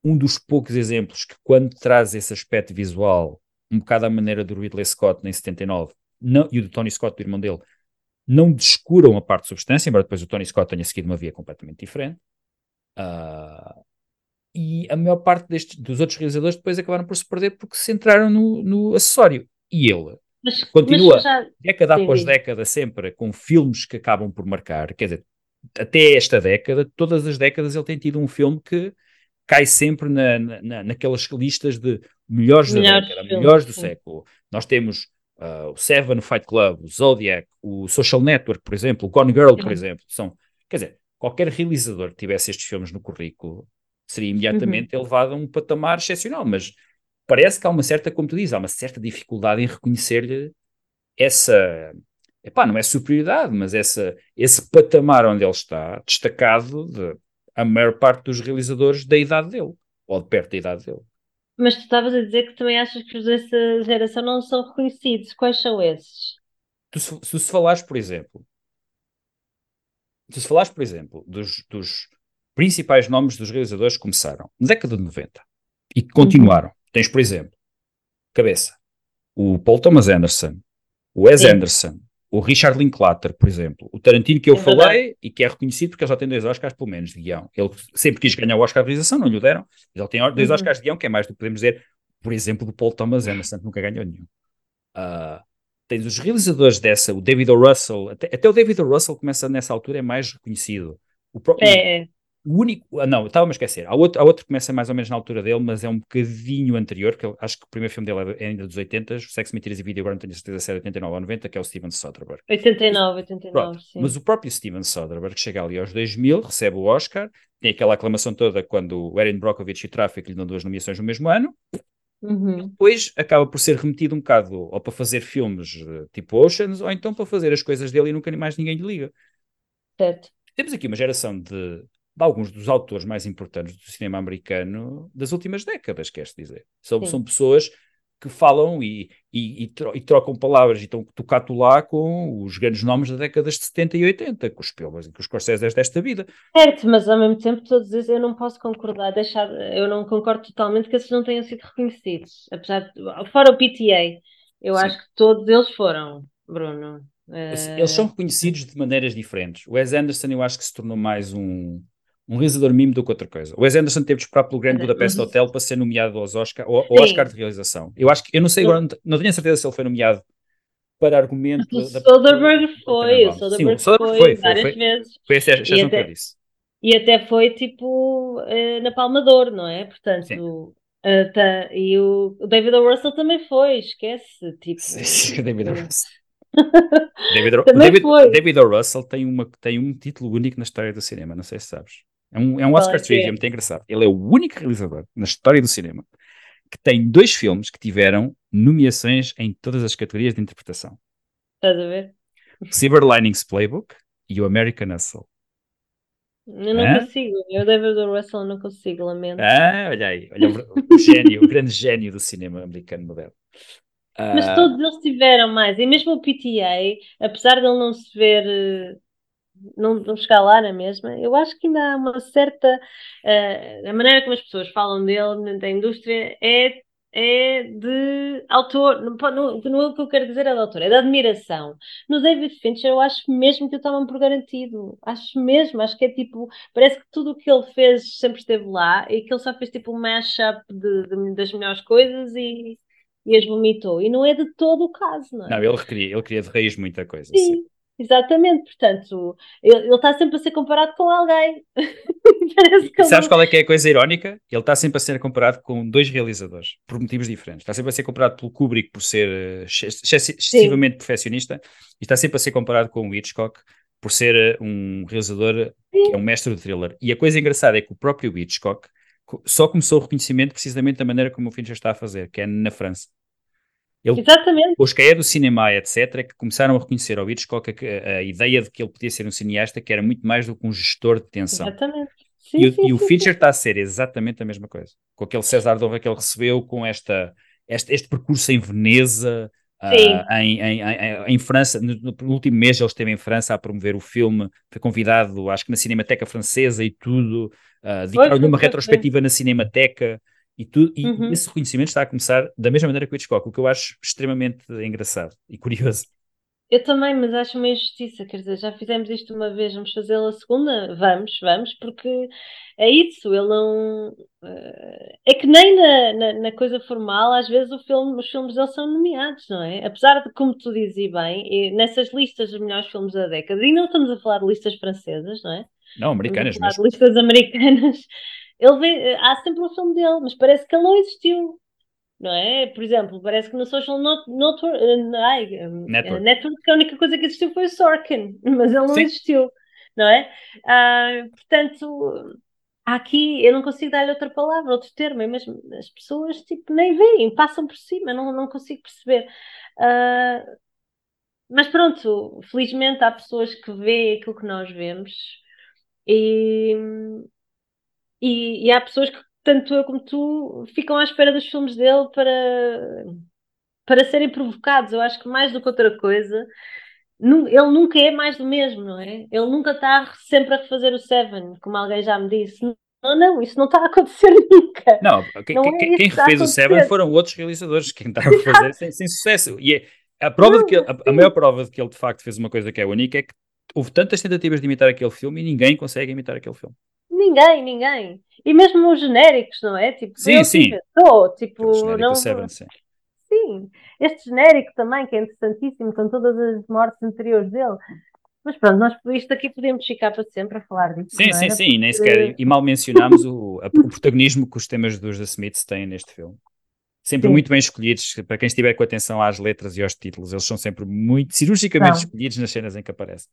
um dos poucos exemplos que, quando traz esse aspecto visual, um bocado à maneira do Ridley Scott em 79, não, e o do Tony Scott, do irmão dele, não descuram a parte de substância, embora depois o Tony Scott tenha seguido uma via completamente diferente. Ah, e a maior parte destes, dos outros realizadores depois acabaram por se perder porque se centraram no, no acessório. E ele, Mas, Continua. mas já... década Sim, após década, sempre com filmes que acabam por marcar, quer dizer, até esta década, todas as décadas ele tem tido um filme que cai sempre na, na, naquelas listas de melhores da Melhores década, filmes, melhores do sim. século. Nós temos ah, o Seven, o Fight Club, o Zodiac, o Social Network, por exemplo, o Gone Girl, por Uhum. exemplo. São, quer dizer, qualquer realizador que tivesse estes filmes no currículo seria imediatamente Uhum. elevado a um patamar excepcional, mas parece que há uma certa, como tu dizes, há uma certa dificuldade em reconhecer-lhe essa, epá, não é superioridade, mas essa, esse patamar onde ele está, destacado de a maior parte dos realizadores da idade dele, ou de perto da idade dele. Mas tu estavas a dizer que também achas que os dessa geração não são reconhecidos. Quais são esses? Tu, se, se se falares, por exemplo, se se falares, por exemplo, dos, dos principais nomes dos realizadores que começaram na década de 90 e que continuaram, tens, por exemplo, cabeça, o Paul Thomas Anderson, o Wes Sim. Anderson, o Richard Linklater, por exemplo, o Tarantino que eu É falei e que é reconhecido porque ele já tem dois Oscars, pelo menos, de guião. Ele sempre quis ganhar o Oscar de realização, não lhe o deram, mas ele tem dois Uhum. Oscars de guião, que é mais do que podemos dizer, por exemplo, do Paul Thomas Anderson, que nunca ganhou nenhum. Ah, tens os realizadores dessa, o David O. Russell, até, até o David O. Russell começa nessa altura, é mais reconhecido. O, pró- É, é. O único, ah, não, estava-me a esquecer. Há outro, há outro que começa mais ou menos na altura dele, mas é um bocadinho anterior, que eu acho que o primeiro filme dele é ainda dos 80, o Sex, Mentiras e Vídeo, agora não tenho certeza se é 89 ou 90, que é o Steven Soderbergh. 89, 89, Pronto, sim. mas o próprio Steven Soderbergh chega ali aos 2000, recebe o Oscar, tem aquela aclamação toda quando o Erin Brockovich e o Traffic lhe dão duas nomeações no mesmo ano, Uhum. depois acaba por ser remetido um bocado ou para fazer filmes eh, tipo Oceans, ou então para fazer as coisas dele e nunca mais ninguém lhe liga. Certo. temos aqui uma geração de, de alguns dos autores mais importantes do cinema americano das últimas décadas, queres dizer. São, Sim. são pessoas que falam e, e, e tro- trocam palavras e estão tocato lá com os grandes nomes das décadas de 70 e 80, com os Spielberg e com os Scorsese desta vida. Certo, mas ao mesmo tempo todos esses eu não posso concordar, deixar, eu não concordo totalmente que esses não tenham sido reconhecidos, apesar de, fora o PTA, eu Sim. acho que todos eles foram, Bruno. Eles, Eh, eles são reconhecidos de maneiras diferentes. O Wes Anderson eu acho que se tornou mais um, um realizador mimo do que outra coisa. O Wes Anderson teve de esperar pelo Grande Mas- Budapeste mas- Hotel para ser nomeado aos Oscar, ao, ao. Oscar de realização. Eu acho que, eu não sei agora, não, não tenho certeza se ele foi nomeado para argumento o da- Soderbergh foi, o Sim, o Soderbergh Soderbergh foi, foi, várias foi. vezes Foi essa, E razão que até- eu disse. e até foi tipo eh, na Palmador, não é? Portanto, eh, tá- e o, o David O. Russell também foi, esquece, tipo, Sim, sim, David O. eh, Russell. (laughs) David, O- Também David. David O. Russell tem, uma, tem um título único na história do cinema, não sei se sabes. É um, é um Oscar trivia é? muito engraçado. Ele é o único realizador na história do cinema que tem dois filmes que tiveram nomeações em todas as categorias de interpretação. estás a ver? Silver Linings Playbook e o American Hustle. Eu não Hã? consigo, eu David O. Russell não consigo, lamento. Ah, olha aí, olha o, o gênio, o grande gênio do cinema americano moderno. Mas Ah, todos eles tiveram mais, e mesmo o PTA, apesar de ele não se ver, eh, não, não chegar lá na mesma, eu acho que ainda há uma certa. eh, a maneira como as pessoas falam dele, da indústria, é, é de autor, não, não, não é o que eu quero dizer é de autor, é de admiração. No David Fincher, eu acho mesmo que o tomam por garantido, acho mesmo, acho que é tipo, parece que tudo o que ele fez sempre esteve lá e que ele só fez tipo um mashup de, de- das melhores coisas e e as vomitou. E não é de todo o caso, não é? não, ele queria, ele queria de raiz muita coisa. sim. Sim, exatamente. Portanto, ele, ele está sempre a ser comparado com alguém. (laughs) Parece que sabes ele- qual é que é a coisa irónica? Ele está sempre a ser comparado com dois realizadores, por motivos diferentes. Está sempre a ser comparado pelo Kubrick por ser eh, exce- exce- excessivamente perfeccionista, e está sempre a ser comparado com o Hitchcock por ser eh, um realizador que é um mestre do thriller. E a coisa engraçada é que o próprio Hitchcock co- só começou o reconhecimento precisamente da maneira como o Fincher está a fazer, que é na França. Ele Exatamente. os que é do cinema, etc., que começaram a reconhecer ao Hitchcock a, a ideia de que ele podia ser um cineasta que era muito mais do que um gestor de tensão. Exatamente. Sim, E, o- sim, e o sim, Fincher está a ser exatamente a mesma coisa. Com aquele César Honra que ele recebeu, com esta, este, este percurso em Veneza, Sim. em, em, em, em França. No, no- último mês ele esteve em França a promover o filme, foi convidado, acho que na Cinemateca Francesa e tudo, uh, dedicaram-lhe uma retrospectiva na Cinemateca e tudo. E Uhum. esse reconhecimento está a começar da mesma maneira que o Hitchcock, o que eu acho extremamente engraçado e curioso. Eu também, mas acho uma injustiça, quer dizer, já fizemos isto uma vez, vamos fazê-lo a segunda? Vamos, vamos, porque é isso, ele não. eh, É que nem na, na, na coisa formal, às vezes filme, os filmes dele são nomeados, não é? Apesar de, como tu dizes bem, nessas listas dos melhores filmes da década, e não estamos a falar de listas francesas, não é? Não, Estamos americanas a falar mesmo. de listas americanas. Ele vem, há sempre um filme dele, mas parece que ele não existiu. Não é? Por exemplo, parece que no Social Not, ai, eh, Network. Network a única coisa que existiu foi o Sorkin, (laughs) mas ele não Sim. existiu, não é? Ah, portanto, aqui eu não consigo dar-lhe outra palavra, outro termo, é mesmo, as pessoas tipo, nem veem, passam por cima, não, não consigo perceber. Ah, mas pronto, felizmente há pessoas que veem aquilo que nós vemos e, e, e há pessoas que, tanto eu como tu, ficam à espera dos filmes dele para, para serem provocados. Eu acho que mais do que outra coisa, ele nunca é mais do mesmo, não é? Ele nunca está sempre a refazer o Seven, como alguém já me disse. Não, não, isso não está a acontecer (laughs) nunca. Não, quem, Não quem- é quem- quem a refez o Seven foram outros realizadores que tentaram fazer sem, sem sucesso. E é- a, prova de que ele- a, a maior prova de que ele de facto fez uma coisa que é única é que houve tantas tentativas de imitar aquele filme e ninguém consegue imitar aquele filme. Ninguém, ninguém. E mesmo os genéricos, não é? Tipo, Sim, sim. inventou, tipo, não, Seven, sim. Sim, este genérico também, que é interessantíssimo, com todas as mortes anteriores dele. Mas pronto, nós isto aqui podemos ficar para sempre a falar disso. Sim, não sim, sim, e nem sequer, e mal mencionámos o, a- o protagonismo que os temas dos The Smiths têm neste filme. Sempre Sim. muito bem escolhidos, para quem estiver com atenção às letras e aos títulos, eles são sempre muito cirurgicamente São. escolhidos nas cenas em que aparecem.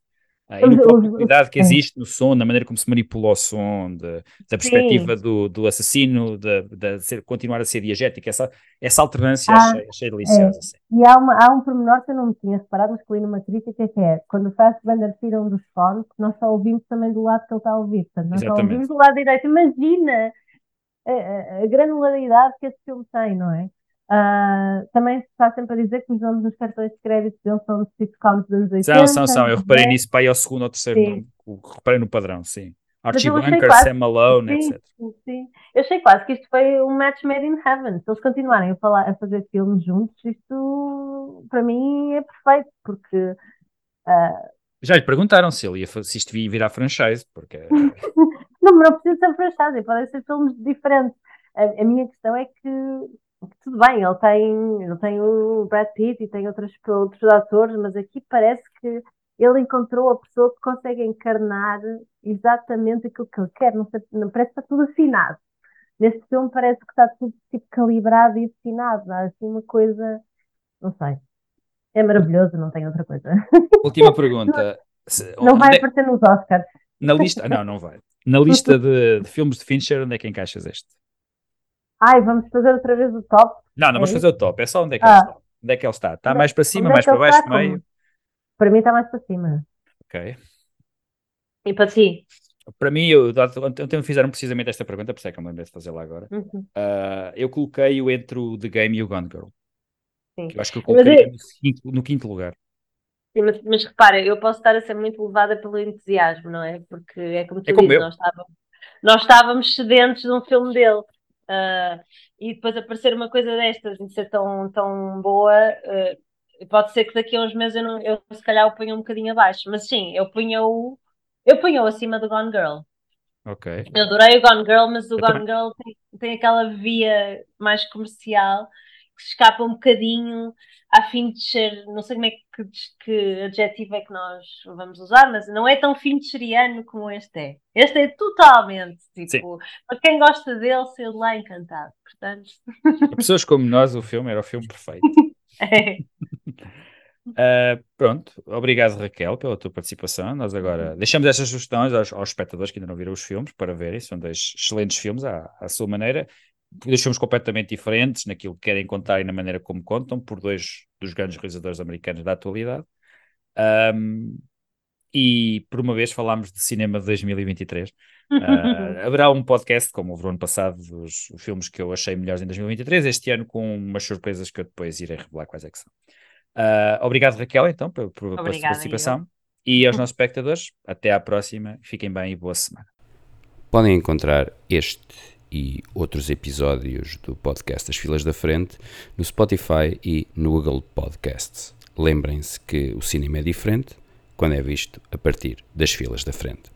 No próprio cuidado que existe no som, na maneira como se manipula o som, de, da perspectiva do, do assassino, de, de ser, continuar a ser diegética, essa, essa alternância Ah, achei, achei deliciosa. é. E há, uma, há um pormenor que eu não me tinha reparado, mas que li numa crítica, que é quando o Fassbender tira um dos fones, nós só ouvimos também do lado que ele está a ouvir. Portanto, nós só Exatamente. ouvimos do lado direito. Imagina a, a- a granularidade que esse filme tem, não é? Ah, também se está sempre a dizer que os nomes dos cartões de crédito dele são dos sitcoms dos 80. São, são, são. Eu reparei né? nisso para aí ao segundo ou terceiro Sim. nome. O- Reparei no padrão, sim. Archie Bunker, quase- Sam Malone, Sim, etc. sim. Eu achei quase que isto foi um match made in heaven. Se eles continuarem a, falar, a fazer filmes juntos, isto para mim é perfeito, porque Já lhe perguntaram se ele ia se isto ia virar franchise, porque (laughs) não, não precisa ser franchise, podem ser filmes diferentes. A, a minha questão é que tudo bem, ele tem, ele tem o Brad Pitt e tem outros, outros atores, mas aqui parece que ele encontrou a pessoa que consegue encarnar exatamente aquilo que ele quer. Não sei, não, parece que está tudo afinado. Neste filme parece que está tudo tipo calibrado e afinado. Há assim uma coisa, não sei. É maravilhoso, não tem outra coisa. (laughs) última pergunta. Se- Não vai é- aparecer nos Oscars. na lista, não, não vai. Na lista de, de filmes de Fincher, onde é que encaixas este? Ai, vamos fazer outra vez o top. Não, não vamos É fazer o top, é só onde é que Ah. ele está. Onde é que ele está? Está Onde- mais para cima, é mais que para baixo, está? meio? Como? Para mim está mais para cima. Ok. E para ti? Para mim, eu, ontem me fizeram precisamente esta pergunta, por isso é que eu me lembrei de fazê-la agora. Uhum. Ah, eu coloquei-o entre o The Game e o Gone Girl. Sim. Eu acho que eu coloquei eu- no, quinto, no quinto lugar. Sim, Mas, mas repara, eu posso estar a ser muito levada pelo entusiasmo, não é? Porque é como tu É como dizes, eu. nós estávamos, nós estávamos sedentes de um filme dele. Ah, e depois aparecer uma coisa destas e ser tão, tão boa, ah, pode ser que daqui a uns meses eu, não, eu se calhar o ponha um bocadinho abaixo. Mas sim, eu punha-o eu punha acima do Gone Girl. Ok. Eu adorei o Gone Girl, mas o Eu Gone Girl tem, tem aquela via mais comercial que se escapa um bocadinho a fim de ser, não sei como é que, que adjetivo é que nós vamos usar, mas não é tão fincheriano como este é. Este é totalmente, tipo, para quem gosta dele, saiu de lá encantado. Portanto, Para pessoas como nós, o filme era o filme perfeito. (laughs) é. Uh, (laughs) pronto, obrigado Raquel pela tua participação. Nós agora deixamos estas sugestões aos, aos espectadores que ainda não viram os filmes para verem. São dois excelentes filmes à, à sua maneira. Filmes completamente diferentes naquilo que querem contar e na maneira como contam, por dois dos grandes realizadores americanos da atualidade. Um, e por uma vez falámos de cinema de 2023. Uh, (laughs) haverá um podcast, como houve no ano passado, dos filmes que eu achei melhores em 2023, este ano com umas surpresas que eu depois irei revelar quais é que são. Uh, obrigado, Raquel, então, por, por, pela sua participação. E aos nossos espectadores, até à próxima. Fiquem bem e boa semana. Podem encontrar este e outros episódios do podcast As Filas da Frente no Spotify e no Google Podcasts. Lembrem-se que o cinema é diferente quando é visto a partir das filas da frente.